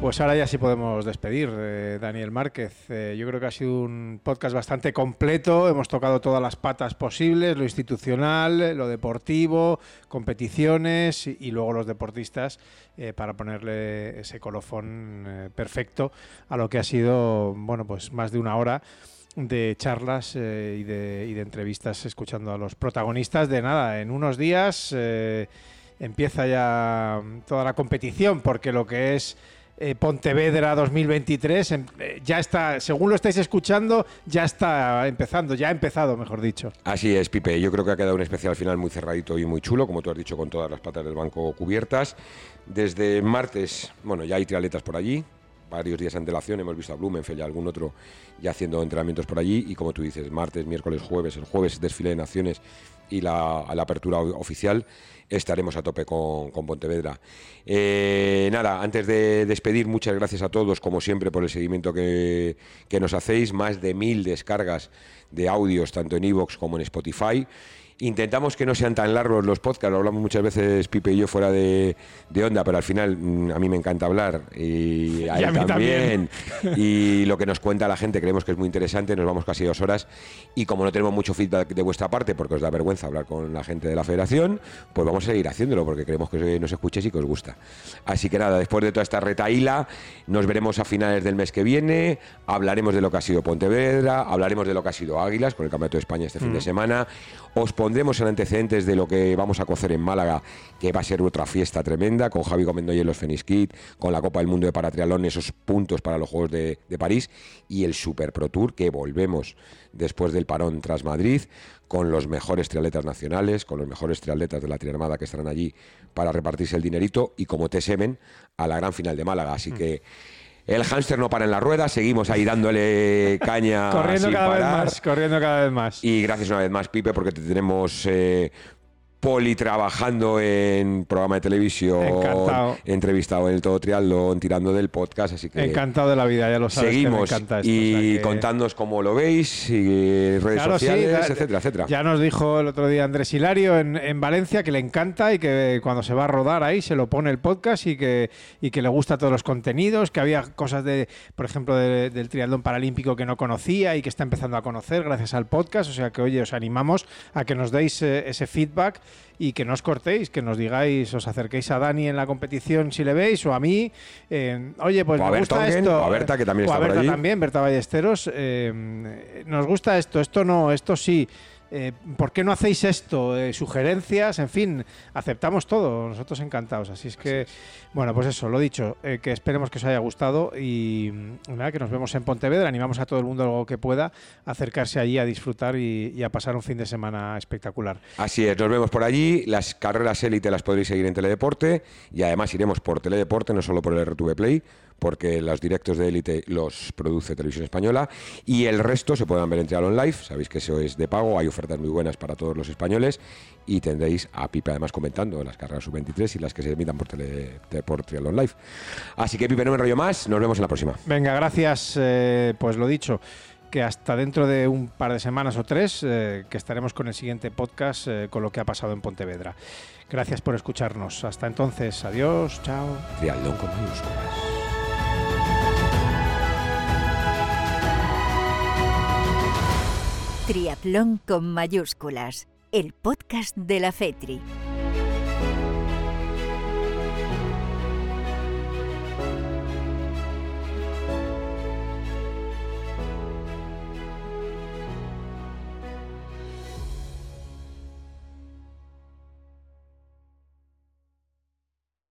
Pues ahora ya sí podemos despedir, eh, Daniel Márquez. Eh, yo creo que ha sido un podcast bastante completo. Hemos tocado todas las patas posibles, lo institucional, lo deportivo, competiciones y, luego los deportistas eh, para ponerle ese colofón perfecto a lo que ha sido, bueno, pues más de una hora de charlas y de, y, de, entrevistas escuchando a los protagonistas de nada. En unos días empieza ya toda la competición porque lo que es eh, Pontevedra 2023. Em, eh, ya está, según lo estáis escuchando, ya está empezando, ya ha empezado, mejor dicho. Así es, Pipe. Yo creo que ha quedado un especial final muy cerradito y muy chulo, como tú has dicho, con todas las patas del banco cubiertas. Desde martes, bueno, ya hay trialetas por allí, varios días de antelación. Hemos visto a Blumenfeld y a algún otro ya haciendo entrenamientos por allí. Y como tú dices, martes, miércoles, jueves, el jueves desfile de naciones y la, la apertura oficial estaremos a tope con, con Pontevedra. Eh, nada, antes de despedir, muchas gracias a todos, como siempre, por el seguimiento que, que nos hacéis. Más de mil descargas de audios, tanto en Evox como en Spotify. Intentamos que no sean tan largos los podcasts, lo hablamos muchas veces Pipe y yo fuera de, de onda, pero al final mm, a mí me encanta hablar y a Y él a mí también. Y lo que nos cuenta la gente creemos que es muy interesante, nos vamos casi dos horas y como no tenemos mucho feedback de vuestra parte, porque os da vergüenza hablar con la gente de la federación, pues vamos a seguir haciéndolo porque creemos que nos escuchéis y que os gusta. Así que nada, después de toda esta retaíla, nos veremos a finales del mes que viene, hablaremos de lo que ha sido Pontevedra, hablaremos de lo que ha sido Águilas con el Campeonato de España este fin de semana, os pondremos en antecedentes de lo que vamos a cocer en Málaga, que va a ser otra fiesta tremenda, con Javi Comendoy en los Fenix Kit, con la Copa del Mundo de Paratrialón, esos puntos para los Juegos de, de París, y el Super Pro Tour, que volvemos después del parón tras Madrid, con los mejores triatletas nacionales, con los mejores triatletas de la Triarmada que estarán allí para repartirse el dinerito, y como T7 a la gran final de Málaga. Así que el hámster no para en la rueda, seguimos ahí dándole caña corriendo sin cada parar. vez más, corriendo cada vez más. Y gracias una vez más, Pipe, porque te tenemos eh, poli trabajando en programa de televisión, Encantado. entrevistado en el Todo Triatlón, tirando del podcast, así que Encantado de la vida, ya lo sabes. que me seguimos encanta esto, y o sea que- contadnos cómo lo veis, y redes Claro, sí, sociales, da- etcétera, etcétera. Ya nos dijo el otro día Andrés Hilario en, en Valencia que le encanta y que cuando se va a rodar ahí se lo pone el podcast y que, y que le gusta todos los contenidos, que había cosas de, por ejemplo, de- del triatlón paralímpico que no conocía y que está empezando a conocer gracias al podcast. O sea que, oye, os animamos a que nos deis eh, ese feedback y que no os cortéis, que nos digáis, os acerquéis a Dani en la competición si le veis o a mí. eh, oye, pues O me gusta Tongen, esto. o a Berta, que también o a por Berta allí. también, Berta Ballesteros. eh, nos gusta esto, esto no, esto sí. Eh, ¿Por qué no hacéis esto? Eh, sugerencias, en fin, aceptamos todo, nosotros encantados. Así es que, bueno, pues eso, lo dicho, eh, que esperemos que os haya gustado y mm, nada, que nos vemos en Pontevedra. Animamos a todo el mundo que pueda acercarse allí a disfrutar y, y a pasar un fin de semana espectacular. Así es, nos vemos por allí. Las carreras élite las podréis seguir en Teledeporte y además iremos por Teledeporte, no solo por el RTV Play, porque los directos de élite los produce Televisión Española y el resto se pueden ver en Triathlon Live. Sabéis que eso es de pago, hay ofertas muy buenas para todos los españoles y tendréis a Pipe además comentando las carreras sub-23 y las que se emitan por, tele, por Live. Así que Pipe, no me enrollo más, nos vemos en la próxima. Venga, gracias, eh, pues lo dicho. Que hasta dentro de un par de semanas o tres, eh, que estaremos con el siguiente podcast eh, con lo que ha pasado en Pontevedra. Gracias por escucharnos. Hasta entonces, adiós, chao. Triatlón con mayúsculas. Triatlón con mayúsculas, el podcast de la FETRI.